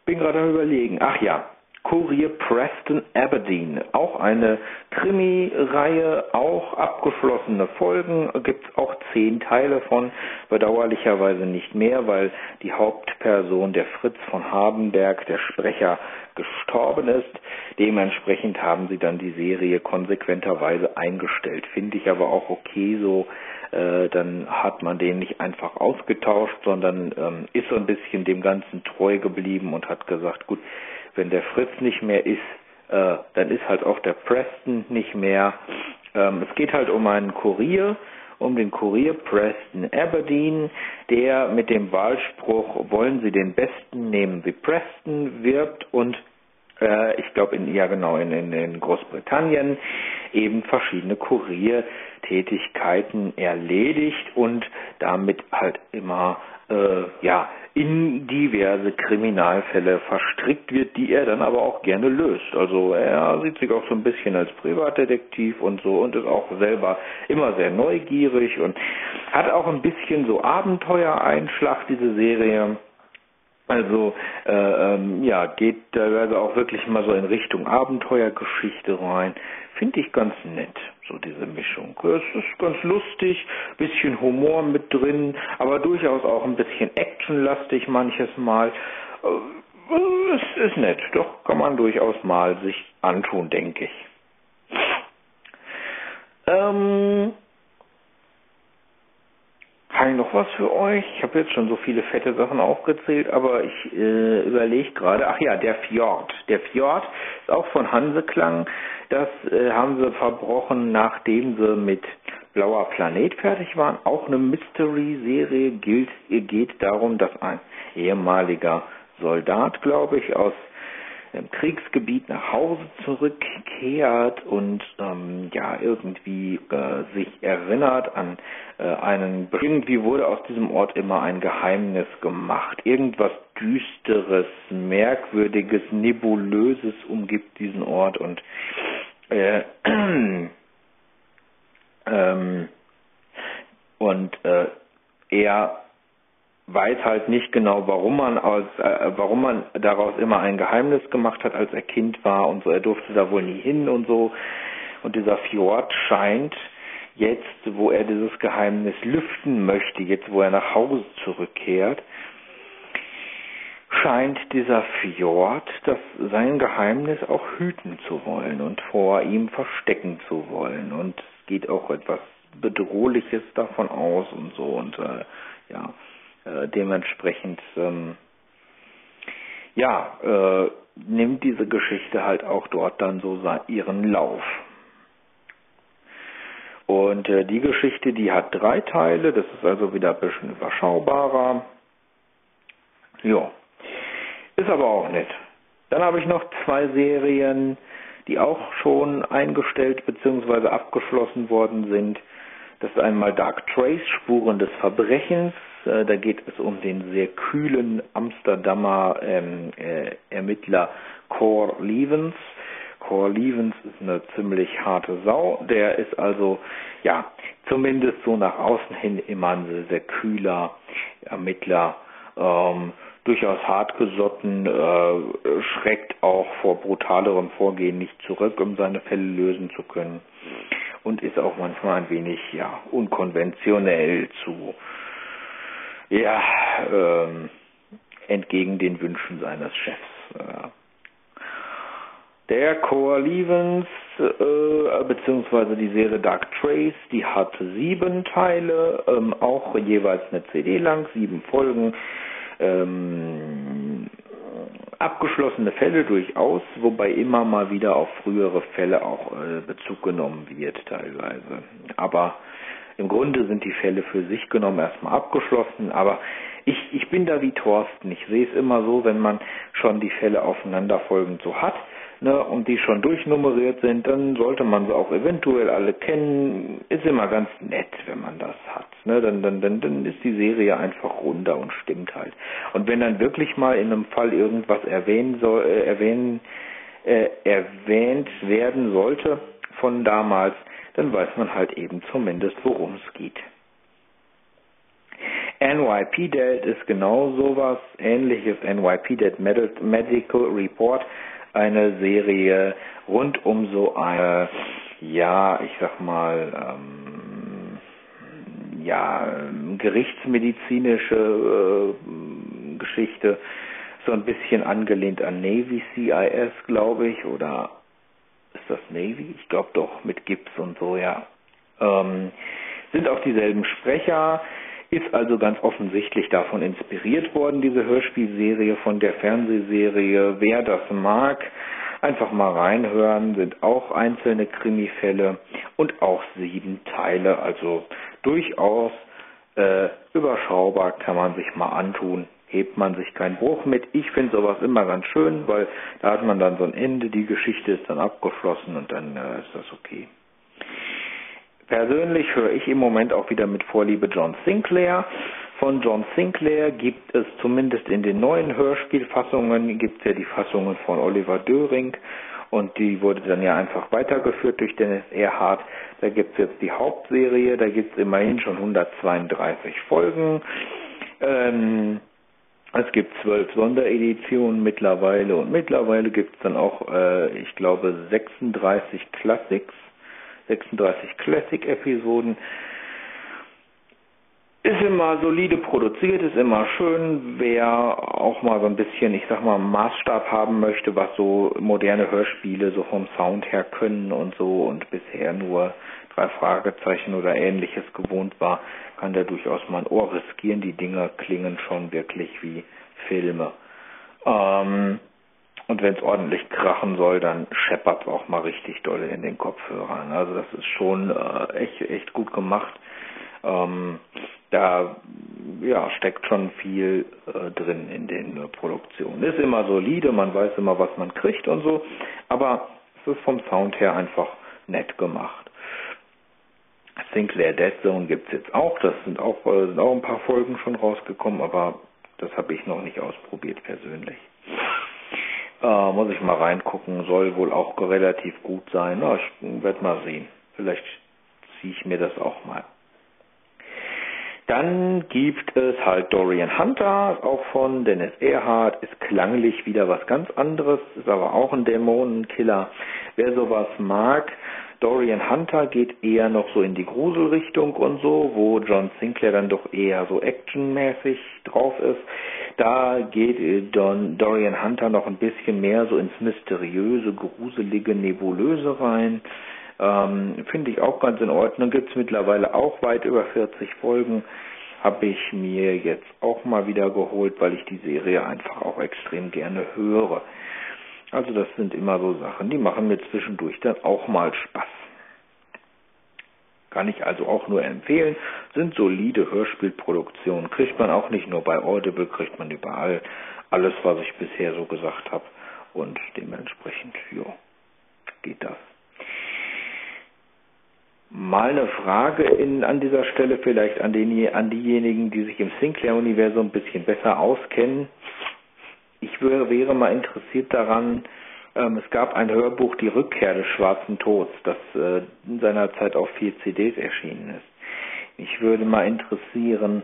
bin gerade am überlegen. Ach ja, Kurier Preston Aberdeen. Auch eine Krimi-Reihe, auch abgeschlossene Folgen, gibt es auch zehn Teile von, bedauerlicherweise nicht mehr, weil die Hauptperson, der Fritz von Hardenberg, der Sprecher, gestorben ist. Dementsprechend haben sie dann die Serie konsequenterweise eingestellt. Finde ich aber auch okay so. Äh, dann hat man den nicht einfach ausgetauscht, sondern ähm, ist so ein bisschen dem Ganzen treu geblieben und hat gesagt, gut, wenn der Fritz nicht mehr ist, äh, dann ist halt auch der Preston nicht mehr. Ähm, es geht halt um einen Kurier, um den Kurier Preston Aberdeen, der mit dem Wahlspruch Wollen Sie den Besten, nehmen Sie Preston wirbt und äh, ich glaube in ja genau in, in, in Großbritannien eben verschiedene Kuriertätigkeiten erledigt und damit halt immer äh, ja in diverse Kriminalfälle verstrickt wird, die er dann aber auch gerne löst. Also er sieht sich auch so ein bisschen als Privatdetektiv und so und ist auch selber immer sehr neugierig und hat auch ein bisschen so Abenteuereinschlag, diese Serie. Also äh, ähm, ja, geht teilweise auch wirklich mal so in Richtung Abenteuergeschichte rein. Finde ich ganz nett, so diese Mischung. Es ist ganz lustig, bisschen Humor mit drin, aber durchaus auch ein bisschen actionlastig manches Mal. Äh, es ist nett, doch kann man durchaus mal sich antun, denke ich. Ähm, habe ich noch was für euch? Ich habe jetzt schon so viele fette Sachen aufgezählt, aber ich äh, überlege gerade, ach ja, der Fjord. Der Fjord ist auch von Hanseklang. Das äh, haben sie verbrochen, nachdem sie mit Blauer Planet fertig waren. Auch eine Mystery-Serie gilt, geht darum, dass ein ehemaliger Soldat, glaube ich, aus Kriegsgebiet nach Hause zurückkehrt und ähm, ja irgendwie äh, sich erinnert an äh, einen irgendwie wurde aus diesem Ort immer ein Geheimnis gemacht. Irgendwas düsteres merkwürdiges nebulöses umgibt diesen Ort und äh, ähm, und äh, er weiß halt nicht genau, warum man aus, äh, warum man daraus immer ein Geheimnis gemacht hat, als er Kind war und so. Er durfte da wohl nie hin und so. Und dieser Fjord scheint jetzt, wo er dieses Geheimnis lüften möchte, jetzt wo er nach Hause zurückkehrt, scheint dieser Fjord das sein Geheimnis auch hüten zu wollen und vor ihm verstecken zu wollen. Und es geht auch etwas Bedrohliches davon aus und so und äh, ja äh, dementsprechend ähm, ja äh, nimmt diese Geschichte halt auch dort dann so ihren Lauf. Und äh, die Geschichte, die hat drei Teile, das ist also wieder ein bisschen überschaubarer. Ja, ist aber auch nett. Dann habe ich noch zwei Serien, die auch schon eingestellt bzw. abgeschlossen worden sind. Das ist einmal Dark Trace, Spuren des Verbrechens. Äh, da geht es um den sehr kühlen Amsterdamer ähm, äh, Ermittler Cor Levens. Cor Levens ist eine ziemlich harte Sau. Der ist also, ja, zumindest so nach außen hin immer ein sehr, sehr kühler Ermittler. Ähm, durchaus hartgesotten, äh, schreckt auch vor brutalerem Vorgehen nicht zurück, um seine Fälle lösen zu können und ist auch manchmal ein wenig ja unkonventionell zu ja ähm, entgegen den Wünschen seines Chefs. Äh, Der Core Levens, äh, beziehungsweise die Serie Dark Trace, die hat sieben Teile, ähm, auch jeweils eine CD lang, sieben Folgen. Ähm, abgeschlossene Fälle durchaus, wobei immer mal wieder auf frühere Fälle auch äh, Bezug genommen wird teilweise. Aber im Grunde sind die Fälle für sich genommen erstmal abgeschlossen, aber ich, ich bin da wie Thorsten. Ich sehe es immer so, wenn man schon die Fälle aufeinanderfolgend so hat, ne, und die schon durchnummeriert sind, dann sollte man sie auch eventuell alle kennen. Ist immer ganz nett, wenn man das hat. Ne, dann, dann, dann, dann ist die Serie einfach runder und stimmt halt. Und wenn dann wirklich mal in einem Fall irgendwas erwähnen soll, äh, erwähnen, äh, erwähnt werden sollte von damals, dann weiß man halt eben zumindest, worum es geht. NYP Dead ist genau sowas ähnliches. NYP Dead Medical Report eine Serie rund um so eine, ja, ich sag mal, ähm, ja, gerichtsmedizinische äh, Geschichte, so ein bisschen angelehnt an Navy CIS, glaube ich, oder das Navy? Ich glaube doch, mit Gips und so, ja. Ähm, sind auch dieselben Sprecher, ist also ganz offensichtlich davon inspiriert worden, diese Hörspielserie von der Fernsehserie. Wer das mag, einfach mal reinhören, sind auch einzelne Krimifälle und auch sieben Teile, also durchaus äh, überschaubar kann man sich mal antun. Hebt man sich keinen Bruch mit. Ich finde sowas immer ganz schön, weil da hat man dann so ein Ende, die Geschichte ist dann abgeschlossen und dann äh, ist das okay. Persönlich höre ich im Moment auch wieder mit Vorliebe John Sinclair. Von John Sinclair gibt es zumindest in den neuen Hörspielfassungen, gibt es ja die Fassungen von Oliver Döring und die wurde dann ja einfach weitergeführt durch Dennis Erhardt. Da gibt es jetzt die Hauptserie, da gibt es immerhin schon 132 Folgen. Ähm, es gibt zwölf Sondereditionen mittlerweile und mittlerweile gibt es dann auch, äh, ich glaube, 36 Classics 36 Classic-Episoden. Ist immer solide produziert, ist immer schön. Wer auch mal so ein bisschen, ich sag mal, Maßstab haben möchte, was so moderne Hörspiele so vom Sound her können und so und bisher nur drei Fragezeichen oder ähnliches gewohnt war, kann der durchaus mal ein Ohr riskieren. Die Dinger klingen schon wirklich wie Filme. Ähm, und wenn es ordentlich krachen soll, dann scheppert es auch mal richtig doll in den Kopfhörern. Also das ist schon äh, echt, echt gut gemacht. Ähm, da ja, steckt schon viel äh, drin in den äh, Produktionen. Ist immer solide, man weiß immer, was man kriegt und so, aber es ist vom Sound her einfach nett gemacht. Sinclair Dead Zone gibt es jetzt auch, das sind auch, äh, sind auch ein paar Folgen schon rausgekommen, aber das habe ich noch nicht ausprobiert persönlich. Äh, muss ich mal reingucken, soll wohl auch relativ gut sein. Na, ich werde mal sehen. Vielleicht ziehe ich mir das auch mal. Dann gibt es halt Dorian Hunter, auch von Dennis Erhardt, ist klanglich wieder was ganz anderes, ist aber auch ein Dämonenkiller. Wer sowas mag, Dorian Hunter geht eher noch so in die Gruselrichtung und so, wo John Sinclair dann doch eher so actionmäßig drauf ist. Da geht äh, Don, Dorian Hunter noch ein bisschen mehr so ins mysteriöse, gruselige, nebulöse rein. Ähm, Finde ich auch ganz in Ordnung. Gibt es mittlerweile auch weit über 40 Folgen. Habe ich mir jetzt auch mal wieder geholt, weil ich die Serie einfach auch extrem gerne höre. Also das sind immer so Sachen, die machen mir zwischendurch dann auch mal Spaß. Kann ich also auch nur empfehlen, sind solide Hörspielproduktionen, kriegt man auch nicht nur bei Audible, kriegt man überall alles, was ich bisher so gesagt habe und dementsprechend, ja, geht das. Mal eine Frage in, an dieser Stelle vielleicht an, den, an diejenigen, die sich im Sinclair-Universum ein bisschen besser auskennen. Ich wäre, wäre mal interessiert daran, ähm, es gab ein Hörbuch, Die Rückkehr des Schwarzen Tods, das äh, in seiner Zeit auf vier CDs erschienen ist. Mich würde mal interessieren,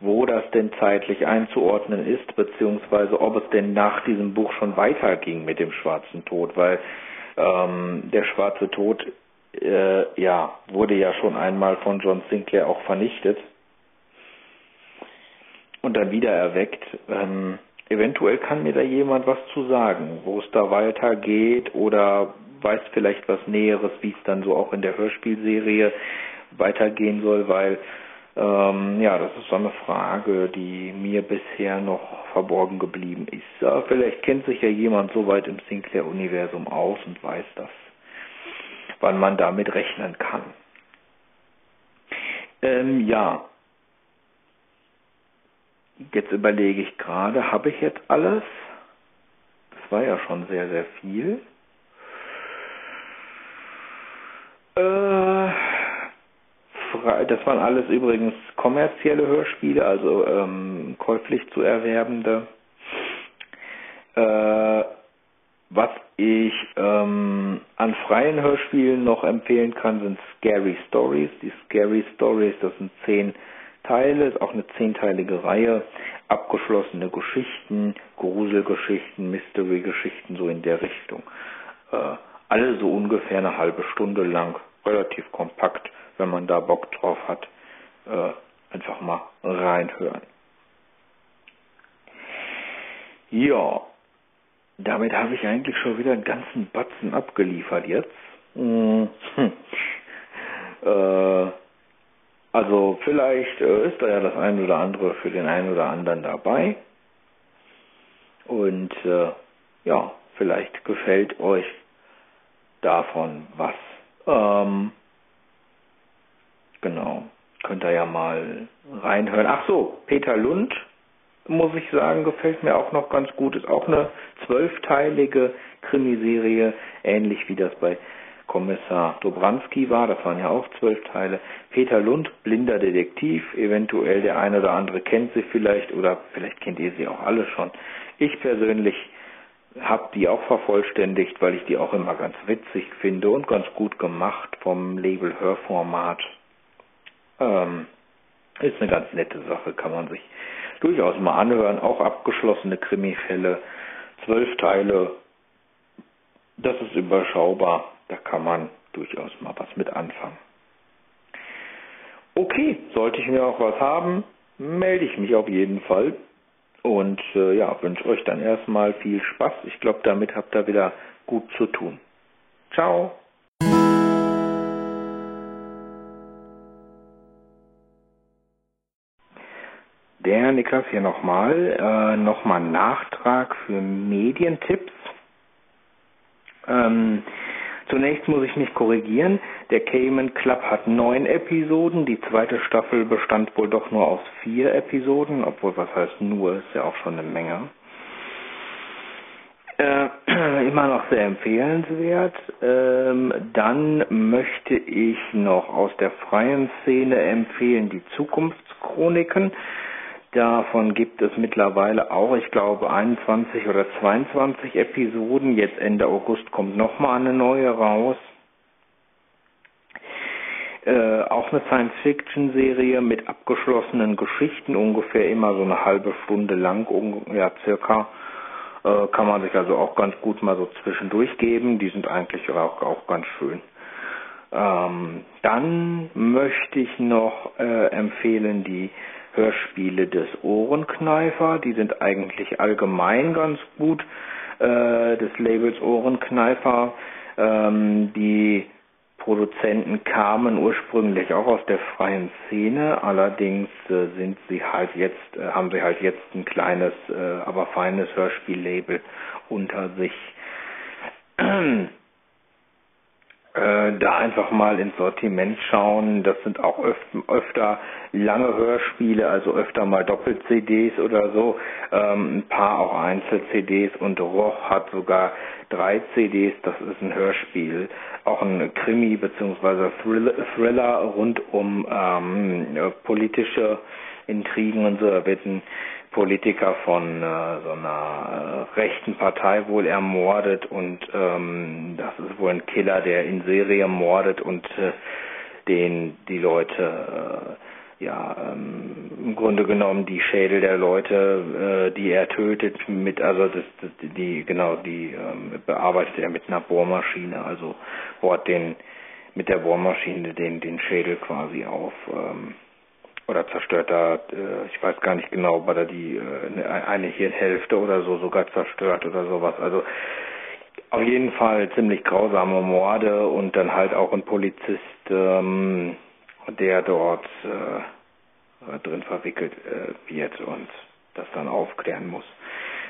wo das denn zeitlich einzuordnen ist, beziehungsweise ob es denn nach diesem Buch schon weiterging mit dem Schwarzen Tod, weil ähm, der Schwarze Tod äh, ja wurde ja schon einmal von John Sinclair auch vernichtet und dann wieder erweckt. Ähm, eventuell kann mir da jemand was zu sagen, wo es da weitergeht oder weiß vielleicht was Näheres, wie es dann so auch in der Hörspielserie weitergehen soll, weil ähm, ja, das ist so eine Frage, die mir bisher noch verborgen geblieben ist. Ja, vielleicht kennt sich ja jemand so weit im Sinclair-Universum aus und weiß das, wann man damit rechnen kann. Ähm, ja, jetzt überlege ich gerade, habe ich jetzt alles? Das war ja schon sehr, sehr viel. Äh, das waren alles übrigens kommerzielle Hörspiele, also ähm, käuflich zu erwerbende. Äh, was ich ähm, an freien Hörspielen noch empfehlen kann, sind Scary Stories. Die Scary Stories, das sind zehn Teile, ist auch eine zehnteilige Reihe, abgeschlossene Geschichten, Gruselgeschichten, Mystery-Geschichten, so in der Richtung. Äh, alle so ungefähr eine halbe Stunde lang, relativ kompakt wenn man da Bock drauf hat, äh, einfach mal reinhören. Ja, damit habe ich eigentlich schon wieder einen ganzen Batzen abgeliefert jetzt. Hm. äh, also vielleicht äh, ist da ja das eine oder andere für den einen oder anderen dabei. Und äh, ja, vielleicht gefällt euch davon was. Ähm, Genau. Könnt ihr ja mal reinhören. Ach so, Peter Lund, muss ich sagen, gefällt mir auch noch ganz gut. Ist auch eine zwölfteilige Krimiserie, ähnlich wie das bei Kommissar Dobranski war. Das waren ja auch zwölf Teile. Peter Lund, blinder Detektiv. Eventuell der eine oder andere kennt sie vielleicht oder vielleicht kennt ihr sie auch alle schon. Ich persönlich habe die auch vervollständigt, weil ich die auch immer ganz witzig finde und ganz gut gemacht vom Label Hörformat. Ähm, ist eine ganz nette Sache, kann man sich durchaus mal anhören. Auch abgeschlossene Krimifälle, zwölf Teile, das ist überschaubar, da kann man durchaus mal was mit anfangen. Okay, sollte ich mir auch was haben, melde ich mich auf jeden Fall. Und äh, ja, wünsche euch dann erstmal viel Spaß. Ich glaube, damit habt ihr wieder gut zu tun. Ciao. Der Niklas hier nochmal, äh, nochmal Nachtrag für Medientipps. Ähm, zunächst muss ich mich korrigieren. Der Cayman Club hat neun Episoden. Die zweite Staffel bestand wohl doch nur aus vier Episoden, obwohl was heißt nur, ist ja auch schon eine Menge. Äh, immer noch sehr empfehlenswert. Ähm, dann möchte ich noch aus der freien Szene empfehlen die Zukunftschroniken. Davon gibt es mittlerweile auch, ich glaube, 21 oder 22 Episoden. Jetzt Ende August kommt nochmal eine neue raus. Äh, auch eine Science-Fiction-Serie mit abgeschlossenen Geschichten, ungefähr immer so eine halbe Stunde lang, ja circa. Äh, kann man sich also auch ganz gut mal so zwischendurch geben. Die sind eigentlich auch, auch ganz schön. Ähm, dann möchte ich noch äh, empfehlen die Hörspiele des Ohrenkneifer. Die sind eigentlich allgemein ganz gut, äh, des Labels Ohrenkneifer. Ähm, die Produzenten kamen ursprünglich auch aus der freien Szene, allerdings äh, sind sie halt jetzt, äh, haben sie halt jetzt ein kleines, äh, aber feines Hörspiellabel unter sich. Äh, da einfach mal ins Sortiment schauen. Das sind auch öf öfter lange Hörspiele, also öfter mal Doppel-CDs oder so. Ähm, ein paar auch Einzel-CDs und Roch hat sogar drei CDs. Das ist ein Hörspiel. Auch ein Krimi bzw. Thriller rund um ähm, politische Intrigen und so. Da wird ein Politiker von äh, so einer äh, rechten Partei wohl ermordet und ähm, das ist wohl ein Killer, der in Serie mordet und äh, den die Leute äh, ja ähm, im Grunde genommen die Schädel der Leute, äh, die er tötet, mit also das, das die genau die ähm, bearbeitet er mit einer Bohrmaschine, also bohrt den mit der Bohrmaschine den den Schädel quasi auf. Ähm, oder zerstört da, äh, ich weiß gar nicht genau, ob er die äh, eine Hirnhälfte oder so sogar zerstört oder sowas. Also auf jeden Fall ziemlich grausame Morde und dann halt auch ein Polizist, ähm, der dort äh, drin verwickelt äh, wird und das dann aufklären muss.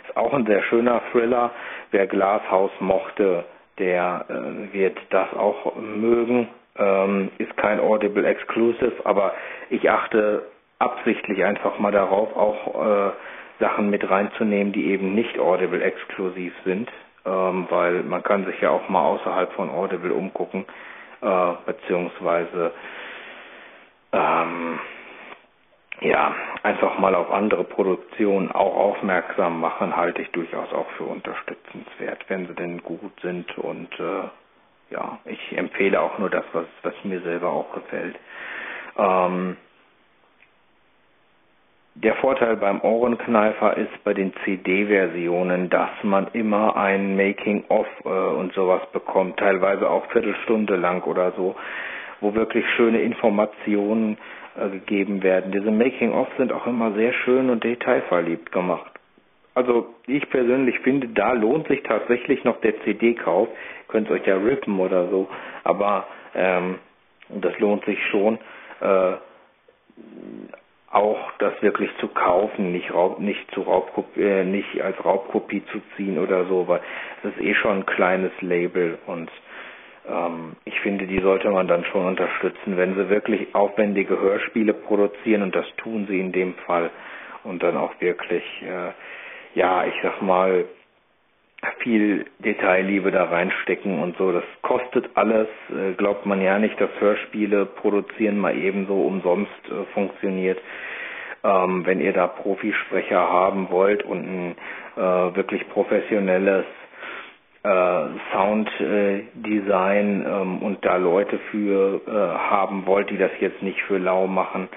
Ist auch ein sehr schöner Thriller. Wer Glashaus mochte, der äh, wird das auch mögen. Ähm, ist kein Audible Exclusive, aber ich achte absichtlich einfach mal darauf, auch äh, Sachen mit reinzunehmen, die eben nicht Audible exklusiv sind, ähm, weil man kann sich ja auch mal außerhalb von Audible umgucken, äh, beziehungsweise ähm, ja, einfach mal auf andere Produktionen auch aufmerksam machen, halte ich durchaus auch für unterstützenswert, wenn sie denn gut sind und äh, ja, ich empfehle auch nur das, was, was mir selber auch gefällt. Ähm, der Vorteil beim Ohrenkneifer ist bei den CD-Versionen, dass man immer ein Making-of äh, und sowas bekommt, teilweise auch Viertelstunde lang oder so, wo wirklich schöne Informationen äh, gegeben werden. Diese Making-of sind auch immer sehr schön und detailverliebt gemacht. Also ich persönlich finde, da lohnt sich tatsächlich noch der CD-Kauf. Könnt euch ja rippen oder so, aber ähm, das lohnt sich schon. Äh, auch das wirklich zu kaufen, nicht, Raub, nicht, zu Raubkopie, äh, nicht als Raubkopie zu ziehen oder so, weil es ist eh schon ein kleines Label und ähm, ich finde, die sollte man dann schon unterstützen, wenn sie wirklich aufwendige Hörspiele produzieren und das tun sie in dem Fall und dann auch wirklich, äh, ja, ich sag mal, viel Detailliebe da reinstecken und so. Das kostet alles, äh, glaubt man ja nicht, dass Hörspiele produzieren mal ebenso umsonst äh, funktioniert. Ähm, wenn ihr da Profisprecher haben wollt und ein äh, wirklich professionelles äh, Sounddesign ähm, und da Leute für äh, haben wollt, die das jetzt nicht für lau machen,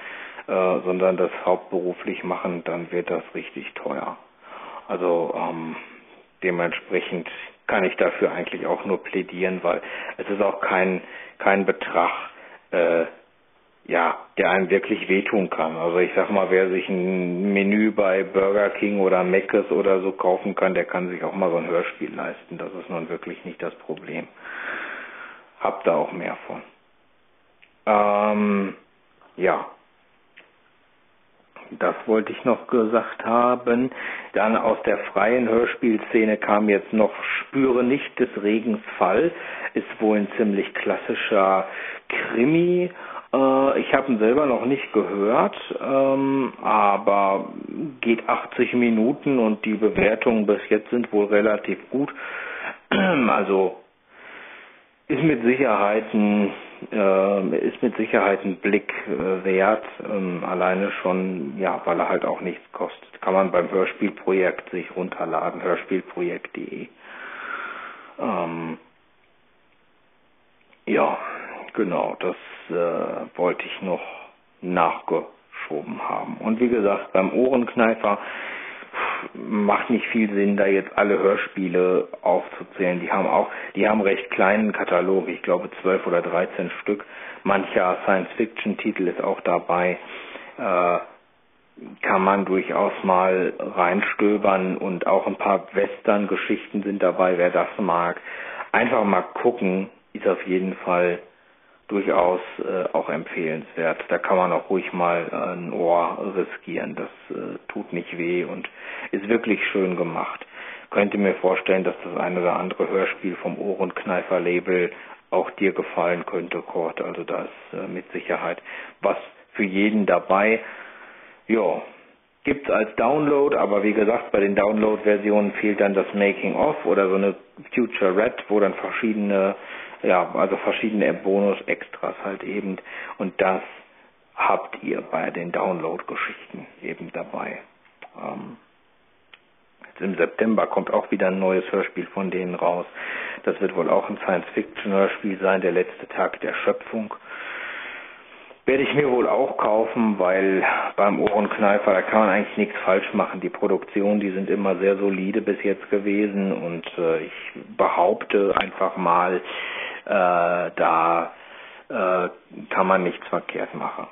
äh, sondern das hauptberuflich machen, dann wird das richtig teuer. Also ähm, dementsprechend kann ich dafür eigentlich auch nur plädieren, weil es ist auch kein kein Betrag, äh, ja, der einem wirklich wehtun kann. Also ich sag mal, wer sich ein Menü bei Burger King oder Mc's oder so kaufen kann, der kann sich auch mal so ein Hörspiel leisten. Das ist nun wirklich nicht das Problem. Hab da auch mehr von. Ähm, ja. Das wollte ich noch gesagt haben. Dann aus der freien Hörspielszene kam jetzt noch Spüre nicht des Regens Fall. Ist wohl ein ziemlich klassischer Krimi äh, ich habe ihn selber noch nicht gehört, ähm, aber geht 80 Minuten und die Bewertungen bis jetzt sind wohl relativ gut. Also ist mit Sicherheit ein, äh, ist mit Sicherheit ein Blick äh, wert, ähm, alleine schon, ja, weil er halt auch nichts kostet. Kann man beim Hörspielprojekt sich runterladen, hörspielprojekt.de. Ähm, ja, genau, das äh, wollte ich noch nachgeschoben haben. Und wie gesagt, beim Ohrenkneifer macht nicht viel Sinn, da jetzt alle Hörspiele aufzuzählen. Die haben auch, die haben recht kleinen Katalog, ich glaube zwölf oder dreizehn Stück. Mancher Science-Fiction-Titel ist auch dabei. Äh, kann man durchaus mal reinstöbern und auch ein paar Western-Geschichten sind dabei, wer das mag. Einfach mal gucken, ist auf jeden Fall durchaus äh, auch empfehlenswert. Da kann man auch ruhig mal äh, ein Ohr riskieren. Das äh, tut nicht weh und ist wirklich schön gemacht. Könnte mir vorstellen, dass das eine oder andere Hörspiel vom Ohrenkneifer-Label auch dir gefallen könnte, Kurt. Also da ist äh, mit Sicherheit was für jeden dabei. Ja, gibt's als Download, aber wie gesagt, bei den Download-Versionen fehlt dann das Making of oder so eine Future Red, wo dann verschiedene ja, also verschiedene Bonus-Extras halt eben. Und das habt ihr bei den Download-Geschichten eben dabei. Ähm, jetzt im September kommt auch wieder ein neues Hörspiel von denen raus. Das wird wohl auch ein Science-Fiction-Hörspiel sein, der letzte Tag der Schöpfung. Werde ich mir wohl auch kaufen, weil beim Ohrenkneifer, da kann man eigentlich nichts falsch machen. Die Produktionen, die sind immer sehr solide bis jetzt gewesen und äh, ich behaupte einfach mal, da äh, kann man nichts verkehrt machen.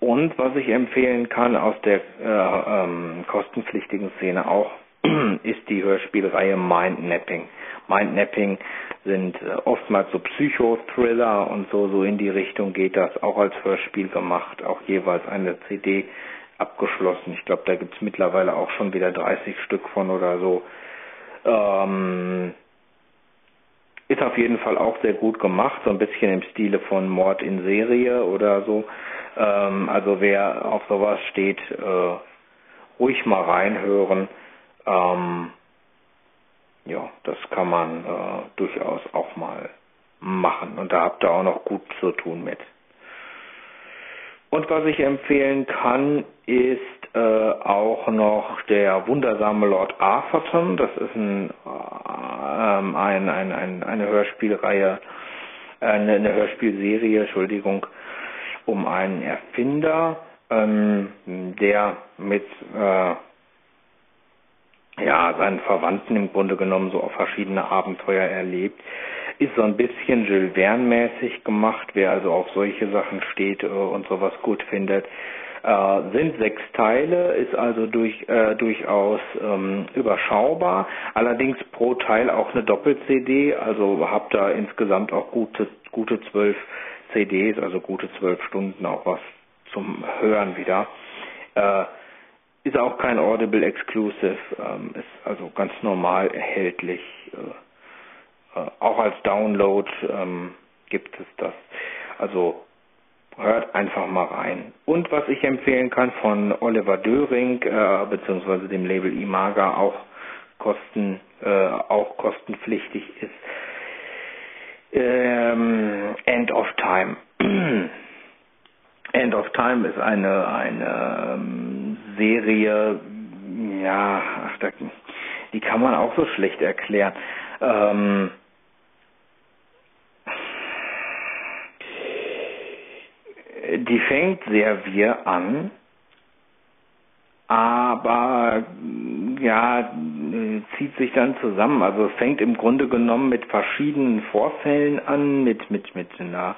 Und was ich empfehlen kann aus der äh, ähm, kostenpflichtigen Szene auch, ist die Hörspielreihe Mindnapping. Mindnapping sind äh, oftmals so Psychothriller und so, so in die Richtung geht das, auch als Hörspiel gemacht, auch jeweils eine CD abgeschlossen. Ich glaube, da gibt's mittlerweile auch schon wieder 30 Stück von oder so. Ähm, ist auf jeden Fall auch sehr gut gemacht, so ein bisschen im Stile von Mord in Serie oder so. Ähm, also wer auf sowas steht, äh, ruhig mal reinhören. Ähm, ja, das kann man äh, durchaus auch mal machen. Und da habt ihr auch noch gut zu tun mit. Und was ich empfehlen kann, ist äh, auch noch der wundersame Lord Arthurton. Das ist ein, äh, ein, ein, ein, eine Hörspielreihe, äh, eine, eine Hörspielserie, Entschuldigung, um einen Erfinder, ähm, der mit äh, ja, seinen Verwandten im Grunde genommen so auf verschiedene Abenteuer erlebt. Ist so ein bisschen Jules Verne-mäßig gemacht, wer also auf solche Sachen steht äh, und sowas gut findet. Äh, sind sechs Teile, ist also durch, äh, durchaus ähm, überschaubar. Allerdings pro Teil auch eine Doppel-CD, also habt da insgesamt auch gute, gute zwölf CDs, also gute zwölf Stunden auch was zum Hören wieder. Äh, ist auch kein Audible Exclusive, ähm, ist also ganz normal erhältlich. Äh, auch als Download ähm, gibt es das. Also hört einfach mal rein. Und was ich empfehlen kann von Oliver Döring, äh, beziehungsweise dem Label Imaga, auch kosten, äh, auch kostenpflichtig ist, ähm, End of Time. End of Time ist eine, eine ähm, Serie, ja, ach, da, die kann man auch so schlecht erklären. Ähm, die fängt sehr wir an, aber ja, zieht sich dann zusammen. Also es fängt im Grunde genommen mit verschiedenen Vorfällen an, mit, mit, mit einer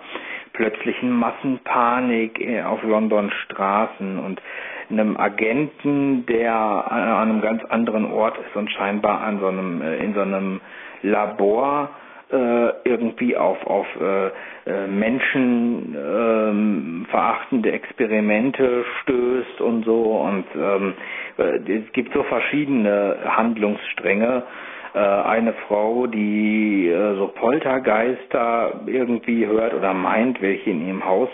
plötzlichen Massenpanik äh, auf Londons Straßen und einem Agenten, der an einem ganz anderen Ort ist und scheinbar an so einem, äh, in so einem Labor äh, irgendwie auf, auf äh, äh, Menschen ähm, verachtende Experimente stößt und so und ähm, äh, es gibt so verschiedene Handlungsstränge. Äh, eine Frau, die äh, so Poltergeister irgendwie hört oder meint, welche in ihrem Haus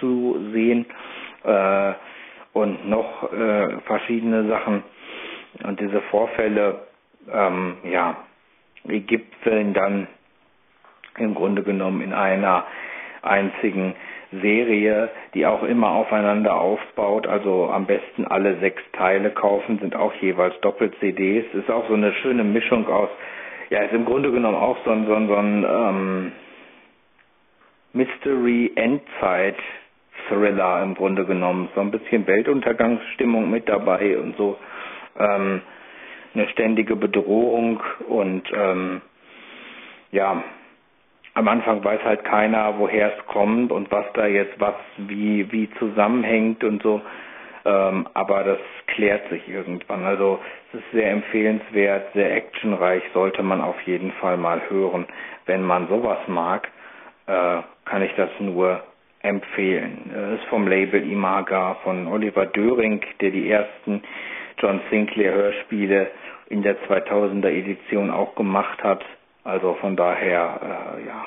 zu sehen äh, und noch äh, verschiedene Sachen und diese Vorfälle ähm, ja gipfeln dann im Grunde genommen in einer einzigen Serie, die auch immer aufeinander aufbaut. Also am besten alle sechs Teile kaufen, sind auch jeweils Doppel-CDs. Ist auch so eine schöne Mischung aus, ja, ist im Grunde genommen auch so ein, so ein, so ein ähm, Mystery-Endzeit-Thriller im Grunde genommen. So ein bisschen Weltuntergangsstimmung mit dabei und so. Ähm, eine ständige Bedrohung und ähm, ja, am Anfang weiß halt keiner, woher es kommt und was da jetzt was wie wie zusammenhängt und so. Ähm, aber das klärt sich irgendwann. Also es ist sehr empfehlenswert, sehr actionreich, sollte man auf jeden Fall mal hören. Wenn man sowas mag, äh, kann ich das nur empfehlen. Es ist vom Label Imaga von Oliver Döring, der die ersten John Sinclair Hörspiele in der 2000er Edition auch gemacht hat. Also von daher, äh, ja,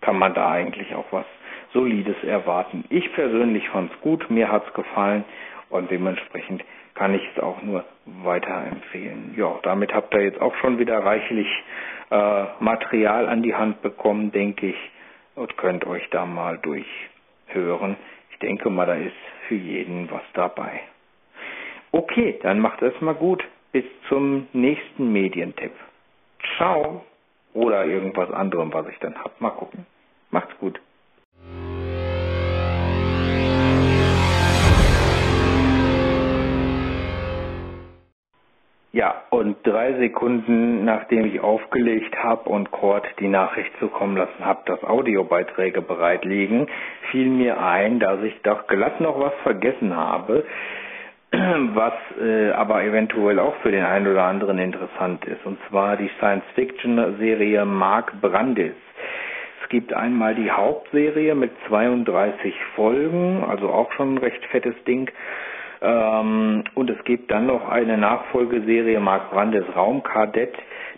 kann man da eigentlich auch was Solides erwarten. Ich persönlich fand es gut, mir hat es gefallen und dementsprechend kann ich es auch nur weiterempfehlen. Ja, damit habt ihr jetzt auch schon wieder reichlich äh, Material an die Hand bekommen, denke ich, und könnt euch da mal durchhören. Ich denke mal, da ist für jeden was dabei. Okay, dann macht es mal gut. Bis zum nächsten Medientipp. Ciao. Oder irgendwas anderem, was ich dann hab. Mal gucken. Macht's gut. Ja, und drei Sekunden, nachdem ich aufgelegt habe und Cord die Nachricht zukommen lassen habe, dass Audiobeiträge bereit liegen, fiel mir ein, dass ich doch glatt noch was vergessen habe, was äh, aber eventuell auch für den einen oder anderen interessant ist. Und zwar die Science-Fiction-Serie Mark Brandis. Es gibt einmal die Hauptserie mit 32 Folgen, also auch schon ein recht fettes Ding. Ähm, und es gibt dann noch eine Nachfolgeserie Mark Brandes Raumkadett,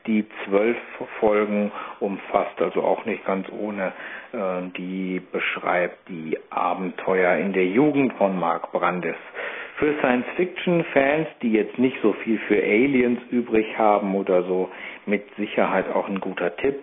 die zwölf Folgen umfasst, also auch nicht ganz ohne. Äh, die beschreibt die Abenteuer in der Jugend von Mark Brandes. Für Science-Fiction-Fans, die jetzt nicht so viel für Aliens übrig haben oder so, mit Sicherheit auch ein guter Tipp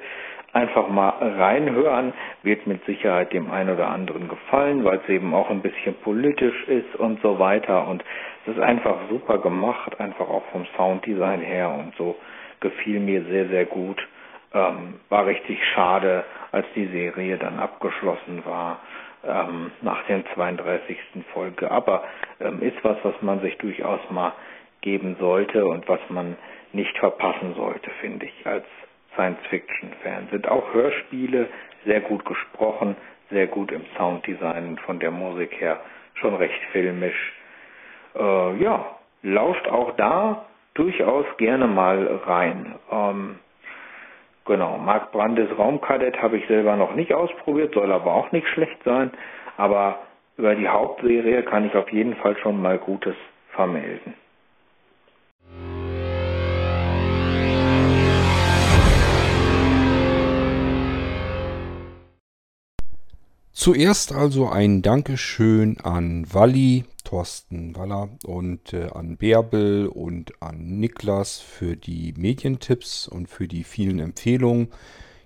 einfach mal reinhören, wird mit Sicherheit dem einen oder anderen gefallen, weil es eben auch ein bisschen politisch ist und so weiter. Und es ist einfach super gemacht, einfach auch vom Sounddesign her und so gefiel mir sehr, sehr gut. Ähm, war richtig schade, als die Serie dann abgeschlossen war ähm, nach der 32. Folge. Aber ähm, ist was, was man sich durchaus mal geben sollte und was man nicht verpassen sollte, finde ich, als Science-Fiction-Fan. Sind auch Hörspiele, sehr gut gesprochen, sehr gut im Sounddesign und von der Musik her schon recht filmisch. Äh, ja, lauscht auch da durchaus gerne mal rein. Ähm, genau, Mark Brandes Raumkadett habe ich selber noch nicht ausprobiert, soll aber auch nicht schlecht sein. Aber über die Hauptserie kann ich auf jeden Fall schon mal Gutes vermelden. Zuerst also ein Dankeschön an Walli, Thorsten Waller und äh, an Bärbel und an Niklas für die Medientipps und für die vielen Empfehlungen.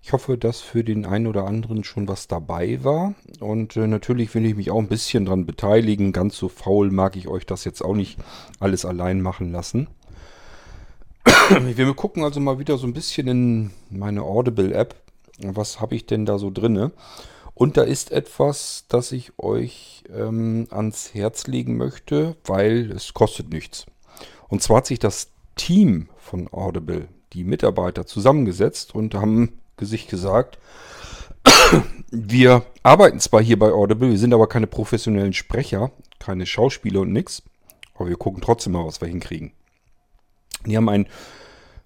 Ich hoffe, dass für den einen oder anderen schon was dabei war. Und äh, natürlich will ich mich auch ein bisschen dran beteiligen. Ganz so faul mag ich euch das jetzt auch nicht alles allein machen lassen. Wir gucken also mal wieder so ein bisschen in meine Audible-App. Was habe ich denn da so drinne? Und da ist etwas, das ich euch ähm, ans Herz legen möchte, weil es kostet nichts. Und zwar hat sich das Team von Audible, die Mitarbeiter, zusammengesetzt und haben sich gesagt, wir arbeiten zwar hier bei Audible, wir sind aber keine professionellen Sprecher, keine Schauspieler und nix, aber wir gucken trotzdem mal, was wir hinkriegen. Die haben ein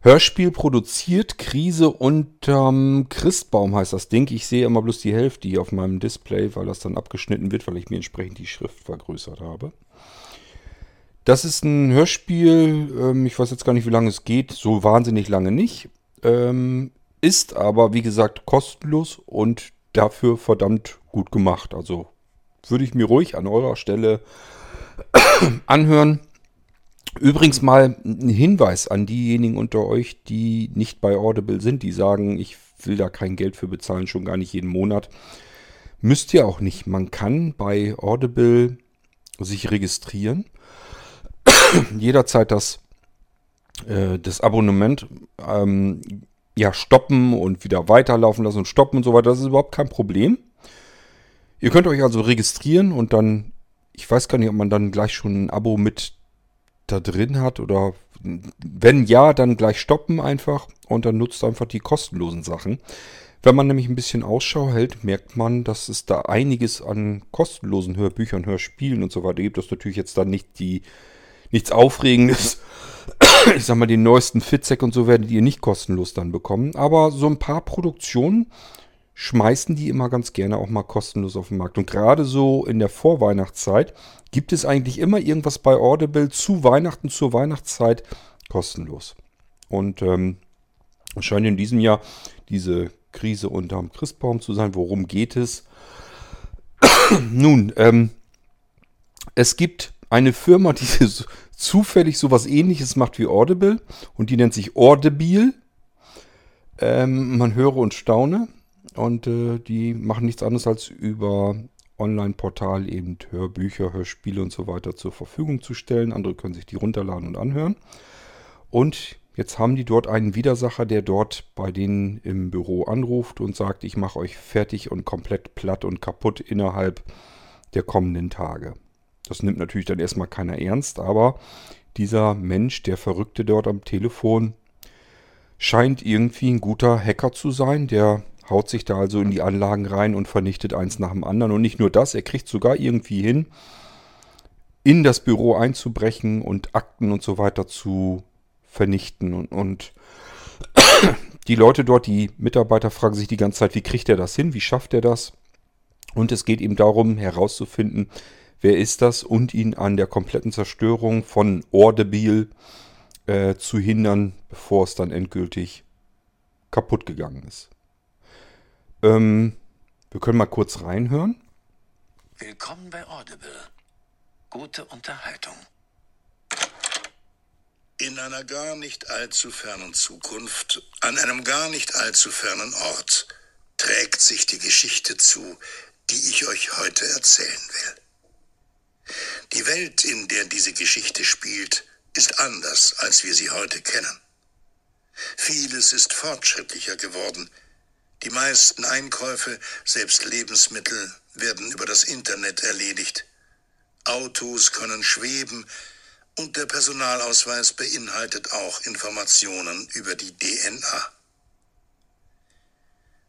Hörspiel produziert, Krise unterm Christbaum heißt das Ding. Ich sehe immer bloß die Hälfte hier auf meinem Display, weil das dann abgeschnitten wird, weil ich mir entsprechend die Schrift vergrößert habe. Das ist ein Hörspiel, ähm, ich weiß jetzt gar nicht, wie lange es geht, so wahnsinnig lange nicht. Ähm, ist aber, wie gesagt, kostenlos und dafür verdammt gut gemacht. Also würde ich mir ruhig an eurer Stelle anhören. Übrigens mal ein Hinweis an diejenigen unter euch, die nicht bei Audible sind, die sagen, ich will da kein Geld für bezahlen, schon gar nicht jeden Monat. Müsst ihr auch nicht. Man kann bei Audible sich registrieren, jederzeit das, äh, das Abonnement ähm, ja, stoppen und wieder weiterlaufen lassen und stoppen und so weiter. Das ist überhaupt kein Problem. Ihr könnt euch also registrieren und dann, ich weiß gar nicht, ob man dann gleich schon ein Abo mit da drin hat oder wenn ja, dann gleich stoppen einfach und dann nutzt einfach die kostenlosen Sachen. Wenn man nämlich ein bisschen Ausschau hält, merkt man, dass es da einiges an kostenlosen Hörbüchern, Hörspielen und so weiter gibt. Das ist natürlich jetzt dann nicht die, nichts Aufregendes. Ich sag mal, den neuesten Fitzek und so werdet ihr nicht kostenlos dann bekommen. Aber so ein paar Produktionen schmeißen die immer ganz gerne auch mal kostenlos auf den Markt. Und gerade so in der Vorweihnachtszeit gibt es eigentlich immer irgendwas bei Audible zu Weihnachten, zur Weihnachtszeit kostenlos. Und ähm, scheint in diesem Jahr diese Krise unterm Christbaum zu sein. Worum geht es? Nun, ähm, es gibt eine Firma, die zufällig sowas ähnliches macht wie Audible und die nennt sich Audible. Ähm, man höre und staune. Und äh, die machen nichts anderes als über Online-Portal eben Hörbücher, Hörspiele und so weiter zur Verfügung zu stellen. Andere können sich die runterladen und anhören. Und jetzt haben die dort einen Widersacher, der dort bei denen im Büro anruft und sagt, ich mache euch fertig und komplett platt und kaputt innerhalb der kommenden Tage. Das nimmt natürlich dann erstmal keiner ernst, aber dieser Mensch, der Verrückte dort am Telefon, scheint irgendwie ein guter Hacker zu sein. Der haut sich da also in die Anlagen rein und vernichtet eins nach dem anderen. Und nicht nur das, er kriegt sogar irgendwie hin, in das Büro einzubrechen und Akten und so weiter zu vernichten. Und, und die Leute dort, die Mitarbeiter fragen sich die ganze Zeit, wie kriegt er das hin, wie schafft er das? Und es geht ihm darum herauszufinden, wer ist das und ihn an der kompletten Zerstörung von Ordebil äh, zu hindern, bevor es dann endgültig kaputt gegangen ist. Ähm, wir können mal kurz reinhören. Willkommen bei Audible. Gute Unterhaltung. In einer gar nicht allzu fernen Zukunft, an einem gar nicht allzu fernen Ort, trägt sich die Geschichte zu, die ich euch heute erzählen will. Die Welt, in der diese Geschichte spielt, ist anders, als wir sie heute kennen. Vieles ist fortschrittlicher geworden. Die meisten Einkäufe, selbst Lebensmittel, werden über das Internet erledigt. Autos können schweben und der Personalausweis beinhaltet auch Informationen über die DNA.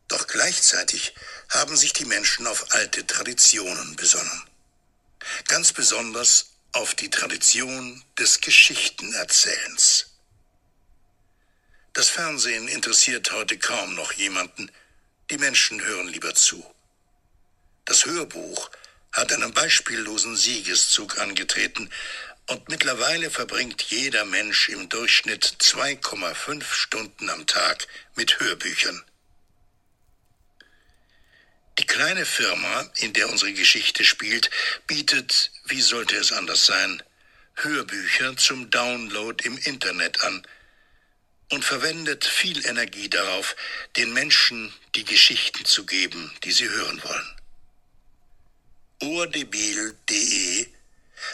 Doch gleichzeitig haben sich die Menschen auf alte Traditionen besonnen. Ganz besonders auf die Tradition des Geschichtenerzählens. Das Fernsehen interessiert heute kaum noch jemanden, die Menschen hören lieber zu. Das Hörbuch hat einen beispiellosen Siegeszug angetreten und mittlerweile verbringt jeder Mensch im Durchschnitt 2,5 Stunden am Tag mit Hörbüchern. Die kleine Firma, in der unsere Geschichte spielt, bietet, wie sollte es anders sein, Hörbücher zum Download im Internet an und verwendet viel Energie darauf, den Menschen die Geschichten zu geben, die sie hören wollen. Ohrdebil.de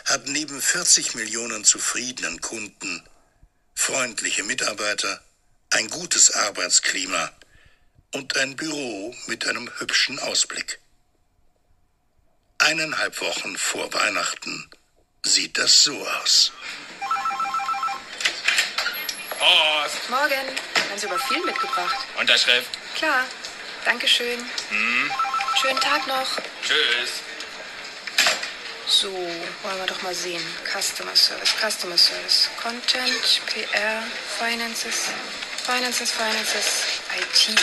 hat neben 40 Millionen zufriedenen Kunden, freundliche Mitarbeiter, ein gutes Arbeitsklima und ein Büro mit einem hübschen Ausblick. Eineinhalb Wochen vor Weihnachten sieht das so aus. Post. Morgen. Haben Sie aber viel mitgebracht. Unterschrift. Klar. Dankeschön. Hm. Schönen Tag noch. Tschüss. So, wollen wir doch mal sehen. Customer Service, Customer Service, Content, PR, Finances, Finances, Finances, IT.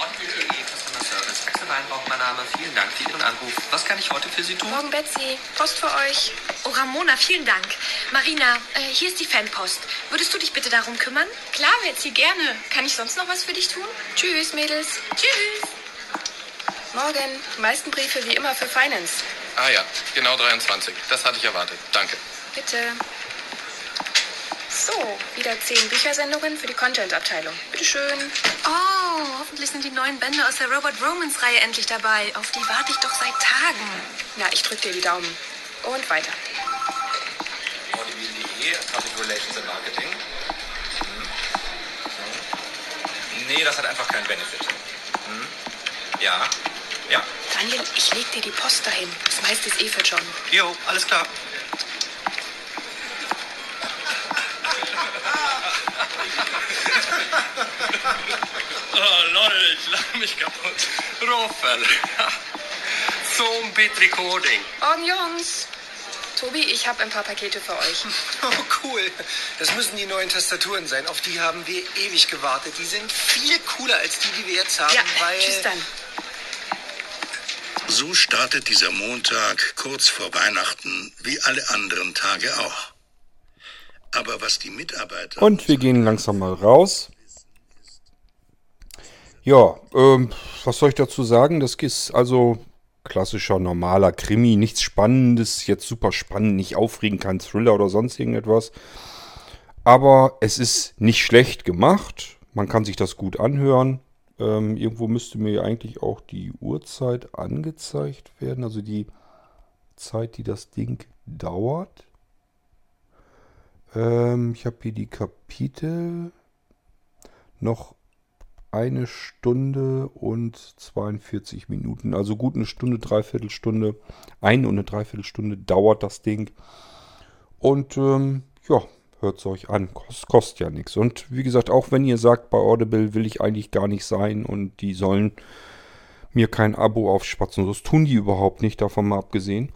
On.de Customer Service. Axel Weinbauch, mein Name. Vielen Dank für Ihren Anruf. Was kann ich heute für Sie tun? Morgen, Betsy. Post für euch. Oh, Ramona, vielen Dank. Marina, äh, hier ist die Fanpost. Würdest du dich bitte darum kümmern? Klar, Betsy, gerne. Kann ich sonst noch was für dich tun? Tschüss, Mädels. Tschüss. Morgen. Die meisten Briefe wie immer für Finance. Ah ja, genau 23. Das hatte ich erwartet. Danke. Bitte. So, wieder zehn Büchersendungen für die Content-Abteilung. Bitteschön. Oh, hoffentlich sind die neuen Bände aus der Robert Romans-Reihe endlich dabei. Auf die warte ich doch seit Tagen. Na, ich drück dir die Daumen. Und weiter. Audible.de, Public Relations and Marketing. Hm. Hm. Nee, das hat einfach keinen Benefit. Hm. Ja, ja. Daniel, ich leg dir die Post dahin. Das meiste ist eh für John. Jo, alles klar. Oh, lol, ich lach mich kaputt. Roffel. Zombit Recording. Morgen, Jungs. Tobi, ich habe ein paar Pakete für euch. Oh, cool. Das müssen die neuen Tastaturen sein. Auf die haben wir ewig gewartet. Die sind viel cooler als die, die wir jetzt haben, Ja, weil... tschüss dann. So startet dieser Montag kurz vor Weihnachten wie alle anderen Tage auch. Aber was die Mitarbeiter Und wir gehen langsam mal raus. Ja, ähm, was soll ich dazu sagen? Das ist also klassischer, normaler Krimi. Nichts Spannendes, jetzt super spannend, nicht aufregend, kein Thriller oder sonst irgendetwas. Aber es ist nicht schlecht gemacht. Man kann sich das gut anhören. Ähm, irgendwo müsste mir eigentlich auch die Uhrzeit angezeigt werden. Also die Zeit, die das Ding dauert. Ähm, ich habe hier die Kapitel. Noch eine Stunde und 42 Minuten. Also gut eine Stunde, dreiviertel Stunde. Eine und eine Dreiviertelstunde dauert das Ding. Und ähm, ja, hört es euch an. Kost, kostet ja nichts. Und wie gesagt, auch wenn ihr sagt, bei Audible will ich eigentlich gar nicht sein und die sollen mir kein Abo aufspatzen. Das tun die überhaupt nicht, davon mal abgesehen.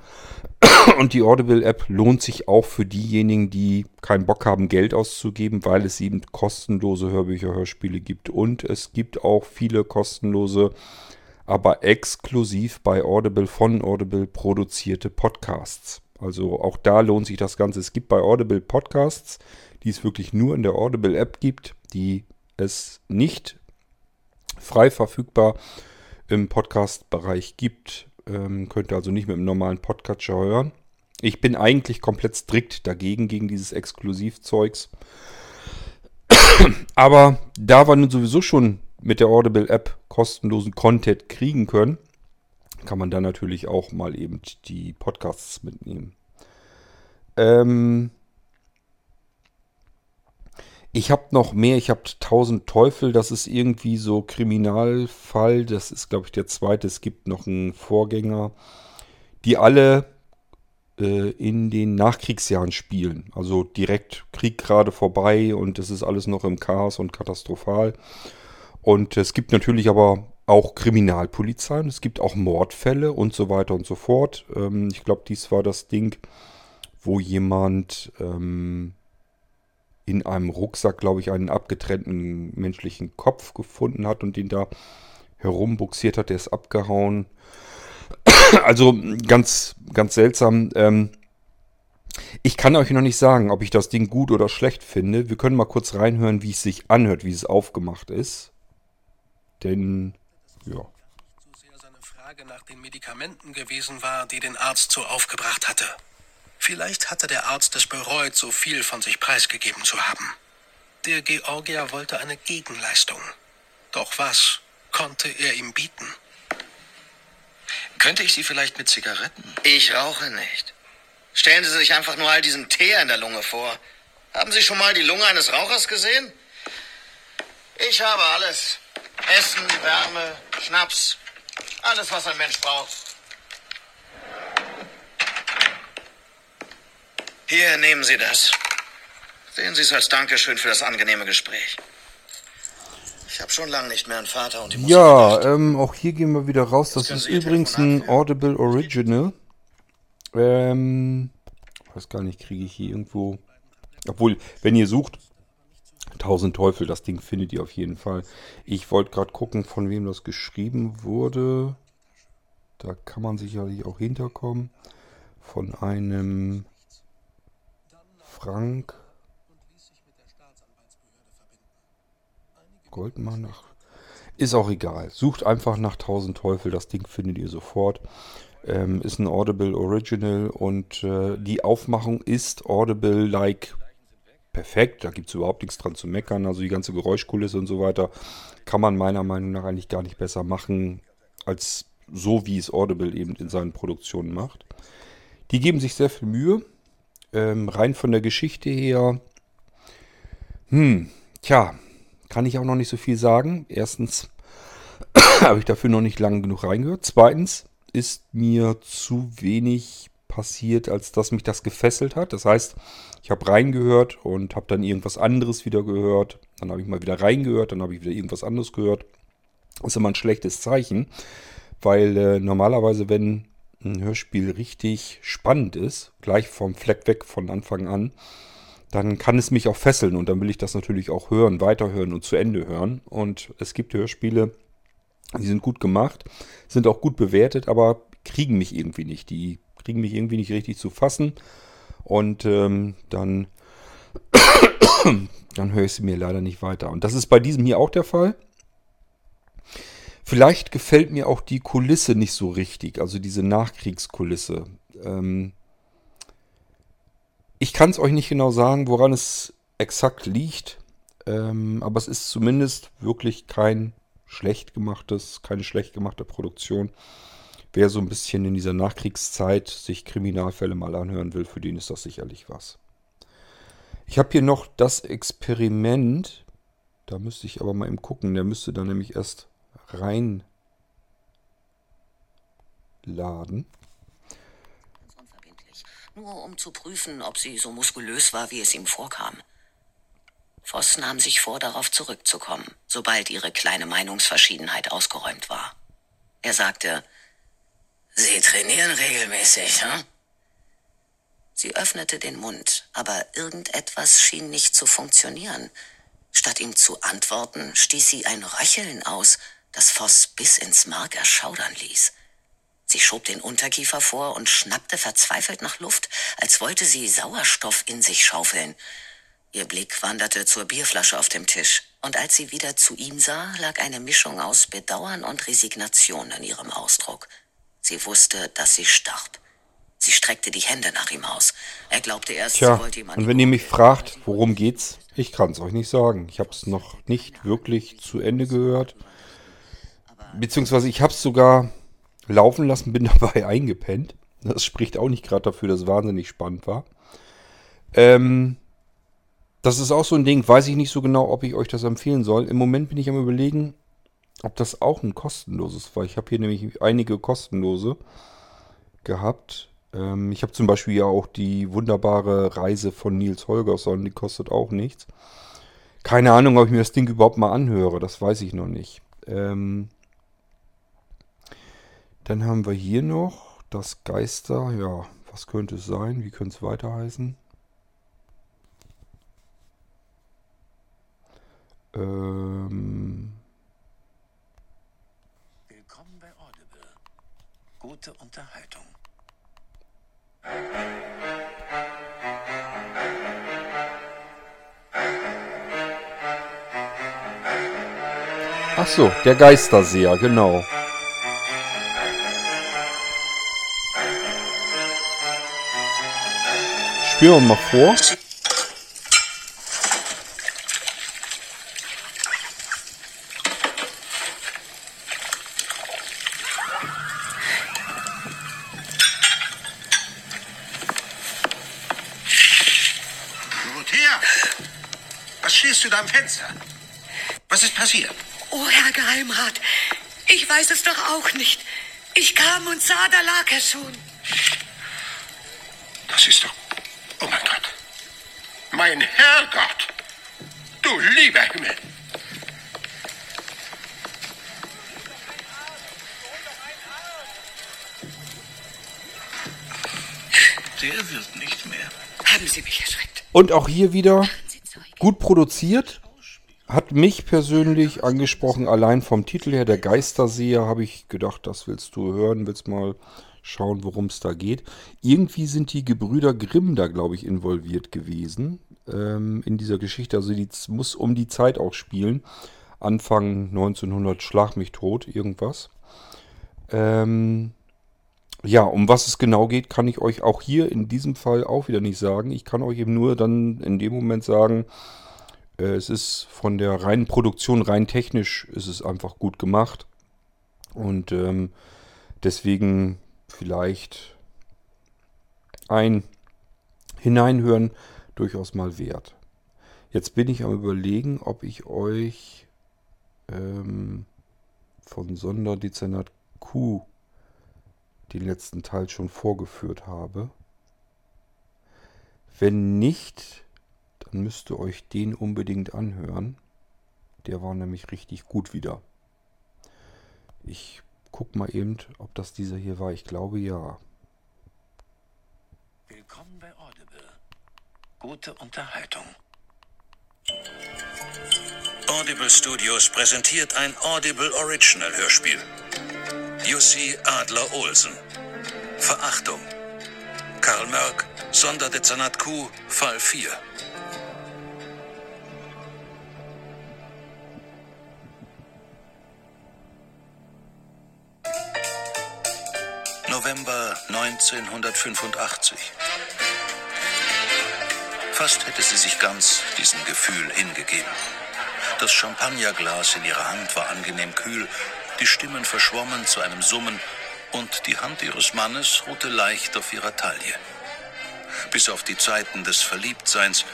Und die Audible-App lohnt sich auch für diejenigen, die keinen Bock haben, Geld auszugeben, weil es eben kostenlose Hörbücher, Hörspiele gibt. Und es gibt auch viele kostenlose, aber exklusiv bei Audible von Audible produzierte Podcasts. Also auch da lohnt sich das Ganze. Es gibt bei Audible Podcasts, die es wirklich nur in der Audible-App gibt, die es nicht frei verfügbar im Podcast-Bereich gibt. Ähm, könnt ihr also nicht mit einem normalen Podcatcher hören. Ich bin eigentlich komplett strikt dagegen, gegen dieses Exklusivzeugs. Aber da wir nun sowieso schon mit der Audible-App kostenlosen Content kriegen können, kann man dann natürlich auch mal eben die Podcasts mitnehmen. Ähm ich habe noch mehr, ich habe tausend Teufel, das ist irgendwie so Kriminalfall, das ist glaube ich der zweite, es gibt noch einen Vorgänger, die alle äh, in den Nachkriegsjahren spielen. Also direkt Krieg gerade vorbei und es ist alles noch im Chaos und katastrophal. Und es gibt natürlich aber auch Kriminalpolizei und es gibt auch Mordfälle und so weiter und so fort. Ähm, ich glaube, dies war das Ding, wo jemand ähm, in einem Rucksack, glaube ich, einen abgetrennten menschlichen Kopf gefunden hat und den da herumbuxiert hat. Der ist abgehauen. Also ganz, ganz seltsam. Ähm, ich kann euch noch nicht sagen, ob ich das Ding gut oder schlecht finde. Wir können mal kurz reinhören, wie es sich anhört, wie es aufgemacht ist. Denn, ja. Frage nach den Medikamenten gewesen war, die den Arzt so aufgebracht hatte. Vielleicht hatte der Arzt es bereut, so viel von sich preisgegeben zu haben. Der Georgier wollte eine Gegenleistung. Doch was konnte er ihm bieten? Könnte ich Sie vielleicht mit Zigaretten? Ich rauche nicht. Stellen Sie sich einfach nur all diesen Teer in der Lunge vor. Haben Sie schon mal die Lunge eines Rauchers gesehen? Ich habe alles. Essen, Wärme, Schnaps. Alles, was ein Mensch braucht. Hier, nehmen Sie das. Sehen Sie es als Dankeschön für das angenehme Gespräch. Ich habe schon lange nicht mehr einen Vater und die Musik Ja, ähm, auch hier gehen wir wieder raus. Das ist übrigens ein Audible Original. Ähm, weiß gar nicht, kriege ich hier irgendwo. Obwohl, wenn ihr sucht, Tausend Teufel, das Ding findet ihr auf jeden Fall. Ich wollte gerade gucken, von wem das geschrieben wurde. Da kann man sicherlich auch hinterkommen. Von einem Frank Goldmann. Ach, ist auch egal. Sucht einfach nach Tausend Teufel, das Ding findet ihr sofort. Ähm, ist ein Audible Original und äh, die Aufmachung ist Audible-like perfekt. Da gibt es überhaupt nichts dran zu meckern. Also die ganze Geräuschkulisse und so weiter kann man meiner Meinung nach eigentlich gar nicht besser machen, als so wie es Audible eben in seinen Produktionen macht. Die geben sich sehr viel Mühe. Ähm, rein von der Geschichte her. Hm, tja, kann ich auch noch nicht so viel sagen. Erstens habe ich dafür noch nicht lange genug reingehört. Zweitens ist mir zu wenig passiert, als dass mich das gefesselt hat. Das heißt, ich habe reingehört und habe dann irgendwas anderes wieder gehört. Dann habe ich mal wieder reingehört, dann habe ich wieder irgendwas anderes gehört. Das ist immer ein schlechtes Zeichen, weil äh, normalerweise, wenn ein Hörspiel richtig spannend ist, gleich vom Fleck weg von Anfang an, dann kann es mich auch fesseln und dann will ich das natürlich auch hören, weiterhören und zu Ende hören. Und es gibt Hörspiele, die sind gut gemacht, sind auch gut bewertet, aber kriegen mich irgendwie nicht. Die kriegen mich irgendwie nicht richtig zu fassen. Und ähm, dann, dann höre ich sie mir leider nicht weiter. Und das ist bei diesem hier auch der Fall. Vielleicht gefällt mir auch die Kulisse nicht so richtig, also diese Nachkriegskulisse. Ähm ich kann es euch nicht genau sagen, woran es exakt liegt, ähm, aber es ist zumindest wirklich kein schlecht gemachtes, keine schlecht gemachte Produktion. Wer so ein bisschen in dieser Nachkriegszeit sich Kriminalfälle mal anhören will, für den ist das sicherlich was. Ich habe hier noch das Experiment. Da müsste ich aber mal eben gucken. Der müsste dann nämlich erst reinladen. nur um zu prüfen, ob sie so muskulös war, wie es ihm vorkam. Voss nahm sich vor, darauf zurückzukommen, sobald ihre kleine Meinungsverschiedenheit ausgeräumt war. Er sagte, Sie trainieren regelmäßig, hm? Sie öffnete den Mund, aber irgendetwas schien nicht zu funktionieren. Statt ihm zu antworten, stieß sie ein Röcheln aus, das Voss bis ins Mark erschaudern ließ. Sie schob den Unterkiefer vor und schnappte verzweifelt nach Luft, als wollte sie Sauerstoff in sich schaufeln. Ihr Blick wanderte zur Bierflasche auf dem Tisch, und als sie wieder zu ihm sah, lag eine Mischung aus Bedauern und Resignation in ihrem Ausdruck. Sie wusste, dass sie starb. Sie streckte die Hände nach ihm aus. Er glaubte erst, Tja, sie wollte ihm an und wenn ihr mich fragt, worum geht's, ich kann's euch nicht sagen. Ich habe es noch nicht wirklich zu Ende gehört. Beziehungsweise ich habe es sogar laufen lassen, bin dabei eingepennt. Das spricht auch nicht gerade dafür, dass es wahnsinnig spannend war. Ähm, das ist auch so ein Ding, weiß ich nicht so genau, ob ich euch das empfehlen soll. Im Moment bin ich am überlegen, ob das auch ein kostenloses war. Ich habe hier nämlich einige kostenlose gehabt. Ähm, ich habe zum Beispiel ja auch die wunderbare Reise von Nils Holgersson, die kostet auch nichts. Keine Ahnung, ob ich mir das Ding überhaupt mal anhöre, das weiß ich noch nicht. Ähm, dann haben wir hier noch das Geister. Ja, was könnte es sein? Wie könnte es weiter heißen? Ähm, Willkommen bei Audible. Gute Unterhaltung. ach so, der Geisterseher, genau. Spielen wir mal vor. Was stehst du da am Fenster? Was ist passiert? Oh, Herr Geheimrat, ich weiß es doch auch nicht. Ich kam und sah, da lag er schon. Das ist doch. Oh mein Gott. Mein Herrgott! Du lieber Himmel! Der wird nicht mehr. Haben Sie mich erschreckt? Und auch hier wieder gut produziert. Hat mich persönlich angesprochen, allein vom Titel her, der Geisterseher, habe ich gedacht, das willst du hören, willst mal schauen, worum es da geht. Irgendwie sind die Gebrüder Grimm da, glaube ich, involviert gewesen ähm, in dieser Geschichte. Also die muss um die Zeit auch spielen. Anfang 1900 Schlag mich tot, irgendwas. Ähm, ja, um was es genau geht, kann ich euch auch hier in diesem Fall auch wieder nicht sagen. Ich kann euch eben nur dann in dem Moment sagen, äh, es ist von der reinen Produktion, rein technisch, ist es einfach gut gemacht. Und ähm, deswegen vielleicht ein Hineinhören durchaus mal wert. Jetzt bin ich am überlegen, ob ich euch ähm, von Sonderdezernat Q den letzten Teil schon vorgeführt habe. Wenn nicht, dann müsst ihr euch den unbedingt anhören. Der war nämlich richtig gut wieder. Ich guck mal eben, ob das dieser hier war. Ich glaube ja. Willkommen bei Audible. Gute Unterhaltung. Audible Studios präsentiert ein Audible Original Hörspiel. Jussi Adler Olsen. Verachtung. Karl Mörk, Sonderdezernat Q, Fall 4. November 1985. Fast hätte sie sich ganz diesem Gefühl hingegeben. Das Champagnerglas in ihrer Hand war angenehm kühl, die Stimmen verschwommen zu einem Summen und die Hand ihres Mannes ruhte leicht auf ihrer Taille. Bis auf die Zeiten des Verliebtseins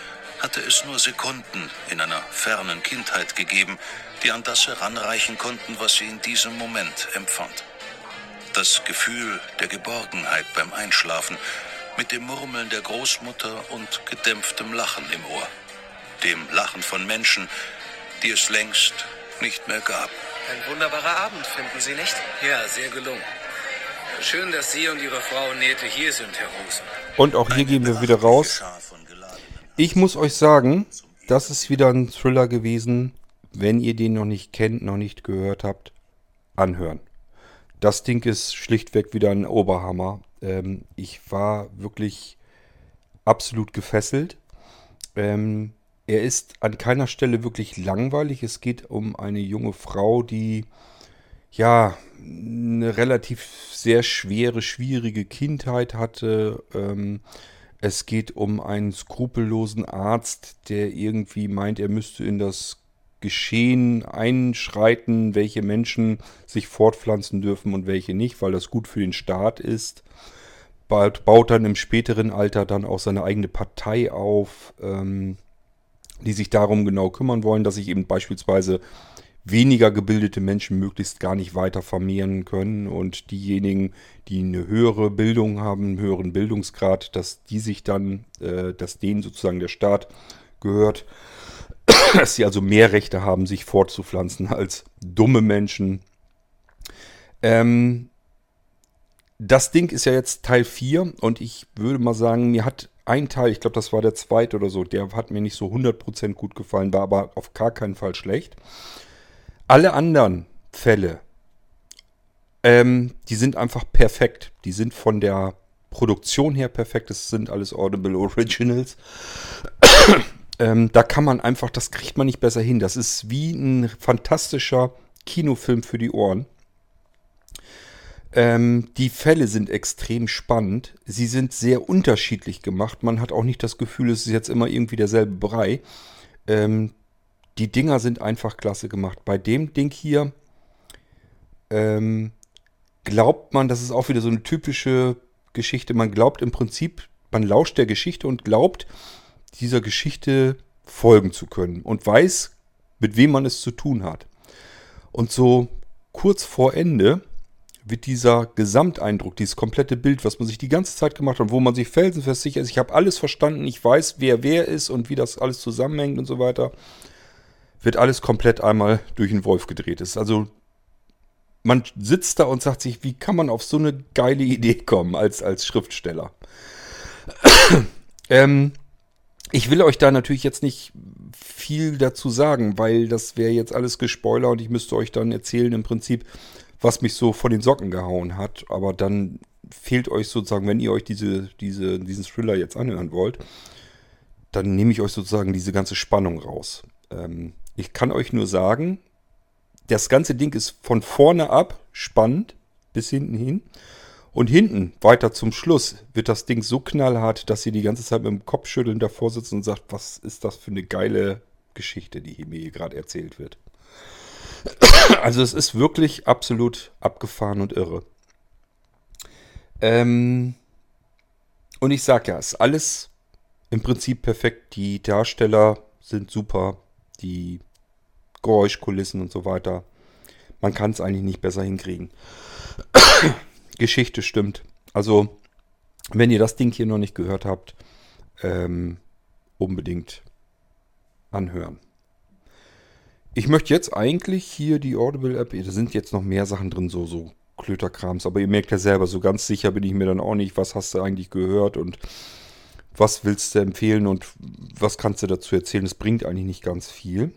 hatte es nur Sekunden in einer fernen Kindheit gegeben, die an das heranreichen konnten, was sie in diesem Moment empfand. Das Gefühl der Geborgenheit beim Einschlafen, mit dem Murmeln der Großmutter und gedämpftem Lachen im Ohr. Dem Lachen von Menschen, die es längst nicht mehr gab. Ein wunderbarer Abend, finden Sie nicht? Ja, sehr gelungen. Schön, dass Sie und Ihre Frau Nete hier sind, Herr Rosen. Und auch hier gehen wir wieder raus. Ich muss euch sagen, das ist wieder ein Thriller gewesen. Wenn ihr den noch nicht kennt, noch nicht gehört habt, anhören. Das Ding ist schlichtweg wieder ein Oberhammer. Ähm, ich war wirklich absolut gefesselt. Ähm, er ist an keiner Stelle wirklich langweilig. Es geht um eine junge Frau, die ja eine relativ sehr schwere, schwierige Kindheit hatte. Ähm, es geht um einen skrupellosen Arzt, der irgendwie meint, er müsste in das Geschehen einschreiten, welche Menschen sich fortpflanzen dürfen und welche nicht, weil das gut für den Staat ist. Baut, baut dann im späteren Alter dann auch seine eigene Partei auf, ähm, die sich darum genau kümmern wollen, dass sich eben beispielsweise weniger gebildete Menschen möglichst gar nicht weiter vermehren können und diejenigen, die eine höhere Bildung haben, einen höheren Bildungsgrad, dass die sich dann, äh, dass denen sozusagen der Staat gehört, dass sie also mehr Rechte haben, sich fortzupflanzen als dumme Menschen. Ähm, das Ding ist ja jetzt Teil 4 und ich würde mal sagen, mir hat ein Teil, ich glaube, das war der zweite oder so, der hat mir nicht so 100% gut gefallen, war aber auf gar keinen Fall schlecht. Alle anderen Fälle, ähm, die sind einfach perfekt. Die sind von der Produktion her perfekt. Das sind alles Audible Originals. ähm, da kann man einfach, das kriegt man nicht besser hin. Das ist wie ein fantastischer Kinofilm für die Ohren. Ähm, die Fälle sind extrem spannend. Sie sind sehr unterschiedlich gemacht. Man hat auch nicht das Gefühl, es ist jetzt immer irgendwie derselbe Brei. Ähm, die Dinger sind einfach klasse gemacht. Bei dem Ding hier ähm, glaubt man, das ist auch wieder so eine typische Geschichte. Man glaubt im Prinzip, man lauscht der Geschichte und glaubt, dieser Geschichte folgen zu können und weiß, mit wem man es zu tun hat. Und so kurz vor Ende wird dieser Gesamteindruck, dieses komplette Bild, was man sich die ganze Zeit gemacht hat, wo man sich felsenfest sicher ist, ich habe alles verstanden, ich weiß, wer wer ist und wie das alles zusammenhängt und so weiter, wird alles komplett einmal durch den Wolf gedreht. ist also, man sitzt da und sagt sich, wie kann man auf so eine geile Idee kommen als, als Schriftsteller? ähm, ich will euch da natürlich jetzt nicht viel dazu sagen, weil das wäre jetzt alles Gespoiler und ich müsste euch dann erzählen im Prinzip, was mich so von den Socken gehauen hat. Aber dann fehlt euch sozusagen, wenn ihr euch diese, diese, diesen Thriller jetzt anhören wollt, dann nehme ich euch sozusagen diese ganze Spannung raus. Ähm, ich kann euch nur sagen, das ganze Ding ist von vorne ab spannend bis hinten hin. Und hinten, weiter zum Schluss, wird das Ding so knallhart, dass ihr die ganze Zeit mit dem Kopfschütteln davor sitzt und sagt, was ist das für eine geile Geschichte, die mir hier gerade erzählt wird. Also es ist wirklich absolut abgefahren und irre. Ähm und ich sag ja, es ist alles im Prinzip perfekt. Die Darsteller sind super. Die Geräuschkulissen und so weiter. Man kann es eigentlich nicht besser hinkriegen. Geschichte stimmt. Also, wenn ihr das Ding hier noch nicht gehört habt, ähm, unbedingt anhören. Ich möchte jetzt eigentlich hier die Audible-App, da sind jetzt noch mehr Sachen drin, so, so Klöterkrams, aber ihr merkt ja selber, so ganz sicher bin ich mir dann auch nicht, was hast du eigentlich gehört und was willst du empfehlen und was kannst du dazu erzählen. Es bringt eigentlich nicht ganz viel.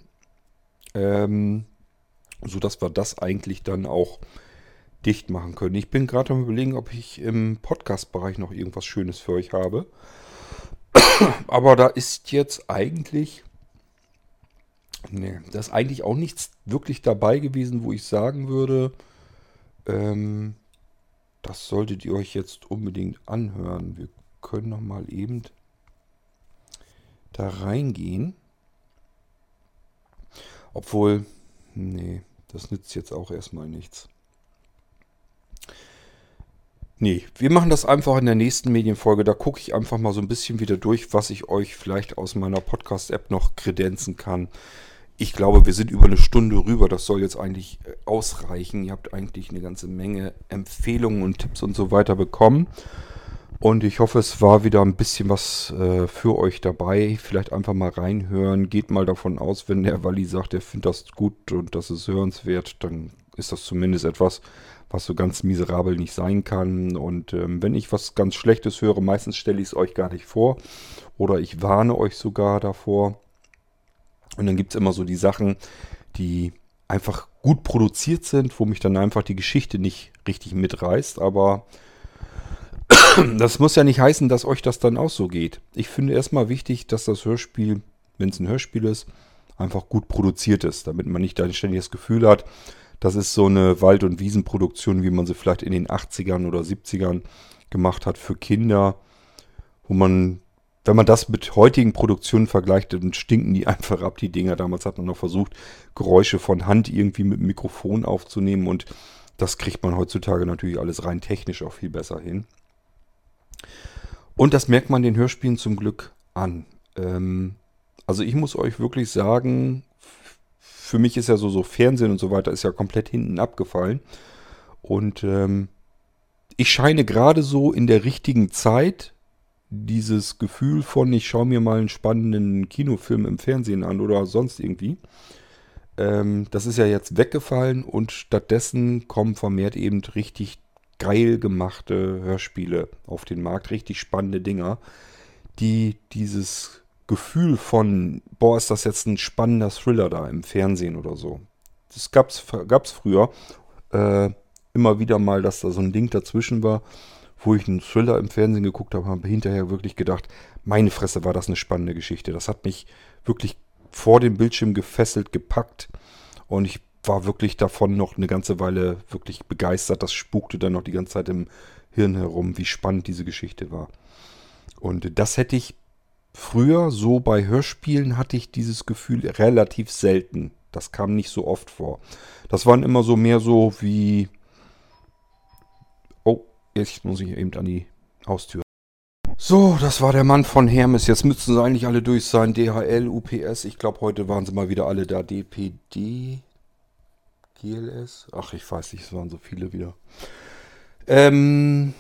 Ähm, so dass wir das eigentlich dann auch dicht machen können. Ich bin gerade am überlegen, ob ich im Podcast-Bereich noch irgendwas Schönes für euch habe. Aber da ist jetzt eigentlich. Nee, da ist eigentlich auch nichts wirklich dabei gewesen, wo ich sagen würde, ähm, das solltet ihr euch jetzt unbedingt anhören. Wir können noch mal eben da reingehen. Obwohl, nee, das nützt jetzt auch erstmal nichts. Nee, wir machen das einfach in der nächsten Medienfolge. Da gucke ich einfach mal so ein bisschen wieder durch, was ich euch vielleicht aus meiner Podcast-App noch kredenzen kann. Ich glaube, wir sind über eine Stunde rüber. Das soll jetzt eigentlich äh, ausreichen. Ihr habt eigentlich eine ganze Menge Empfehlungen und Tipps und so weiter bekommen. Und ich hoffe, es war wieder ein bisschen was äh, für euch dabei. Vielleicht einfach mal reinhören. Geht mal davon aus, wenn der Walli sagt, er findet das gut und das ist hörenswert, dann ist das zumindest etwas, was so ganz miserabel nicht sein kann. Und ähm, wenn ich was ganz Schlechtes höre, meistens stelle ich es euch gar nicht vor. Oder ich warne euch sogar davor. Und dann gibt es immer so die Sachen, die einfach gut produziert sind, wo mich dann einfach die Geschichte nicht richtig mitreißt. Aber das muss ja nicht heißen, dass euch das dann auch so geht. Ich finde erstmal wichtig, dass das Hörspiel, wenn es ein Hörspiel ist, einfach gut produziert ist, damit man nicht ein ständiges Gefühl hat, das ist so eine Wald- und Wiesenproduktion, wie man sie vielleicht in den 80ern oder 70ern gemacht hat für Kinder, wo man, wenn man das mit heutigen Produktionen vergleicht, dann stinken die einfach ab, die Dinger. Damals hat man noch versucht, Geräusche von Hand irgendwie mit Mikrofon aufzunehmen und das kriegt man heutzutage natürlich alles rein technisch auch viel besser hin. Und das merkt man den Hörspielen zum Glück an. Ähm, also ich muss euch wirklich sagen, für mich ist ja so, so Fernsehen und so weiter ist ja komplett hinten abgefallen. Und ähm, ich scheine gerade so in der richtigen Zeit dieses Gefühl von, ich schaue mir mal einen spannenden Kinofilm im Fernsehen an oder sonst irgendwie. Ähm, das ist ja jetzt weggefallen und stattdessen kommen vermehrt eben richtig geil gemachte Hörspiele auf den Markt, richtig spannende Dinger, die dieses Gefühl von, boah, ist das jetzt ein spannender Thriller da im Fernsehen oder so. Das gab's, gab's früher äh, immer wieder mal, dass da so ein Ding dazwischen war, wo ich einen Thriller im Fernsehen geguckt habe, habe hinterher wirklich gedacht, meine Fresse war das eine spannende Geschichte. Das hat mich wirklich vor dem Bildschirm gefesselt, gepackt und ich war wirklich davon noch eine ganze Weile wirklich begeistert. Das spukte dann noch die ganze Zeit im Hirn herum, wie spannend diese Geschichte war. Und das hätte ich früher, so bei Hörspielen, hatte ich dieses Gefühl relativ selten. Das kam nicht so oft vor. Das waren immer so mehr so wie. Oh, jetzt muss ich eben an die Haustür. So, das war der Mann von Hermes. Jetzt müssten sie eigentlich alle durch sein. DHL, UPS. Ich glaube, heute waren sie mal wieder alle da. DPD. GLS? Ach, ich weiß nicht, es waren so viele wieder. Ähm,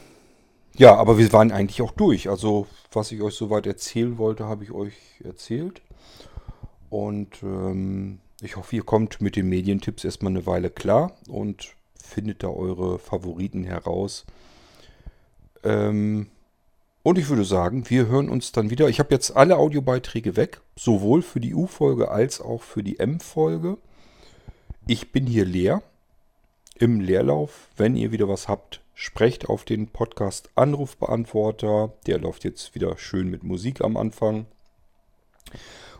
ja, aber wir waren eigentlich auch durch. Also, was ich euch soweit erzählen wollte, habe ich euch erzählt. Und ähm, ich hoffe, ihr kommt mit den Medientipps erstmal eine Weile klar und findet da eure Favoriten heraus. Ähm, und ich würde sagen, wir hören uns dann wieder. Ich habe jetzt alle Audiobeiträge weg, sowohl für die U-Folge als auch für die M-Folge. Ich bin hier leer im Leerlauf. Wenn ihr wieder was habt, sprecht auf den Podcast Anrufbeantworter. Der läuft jetzt wieder schön mit Musik am Anfang.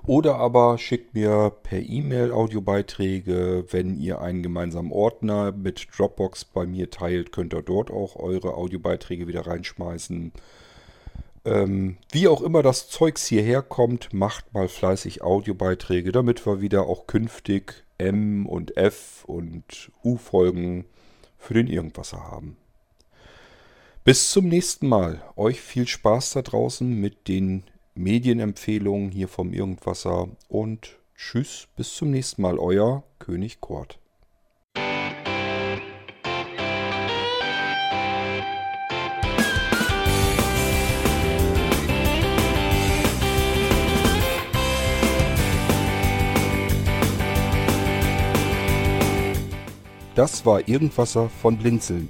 Oder aber schickt mir per E-Mail Audiobeiträge. Wenn ihr einen gemeinsamen Ordner mit Dropbox bei mir teilt, könnt ihr dort auch eure Audiobeiträge wieder reinschmeißen. Ähm, wie auch immer das Zeugs hierher kommt, macht mal fleißig Audiobeiträge, damit wir wieder auch künftig M und F und U-Folgen für den Irgendwasser haben. Bis zum nächsten Mal. Euch viel Spaß da draußen mit den Medienempfehlungen hier vom Irgendwasser und tschüss, bis zum nächsten Mal. Euer König Kort. Das war Irgendwasser von Blinzeln.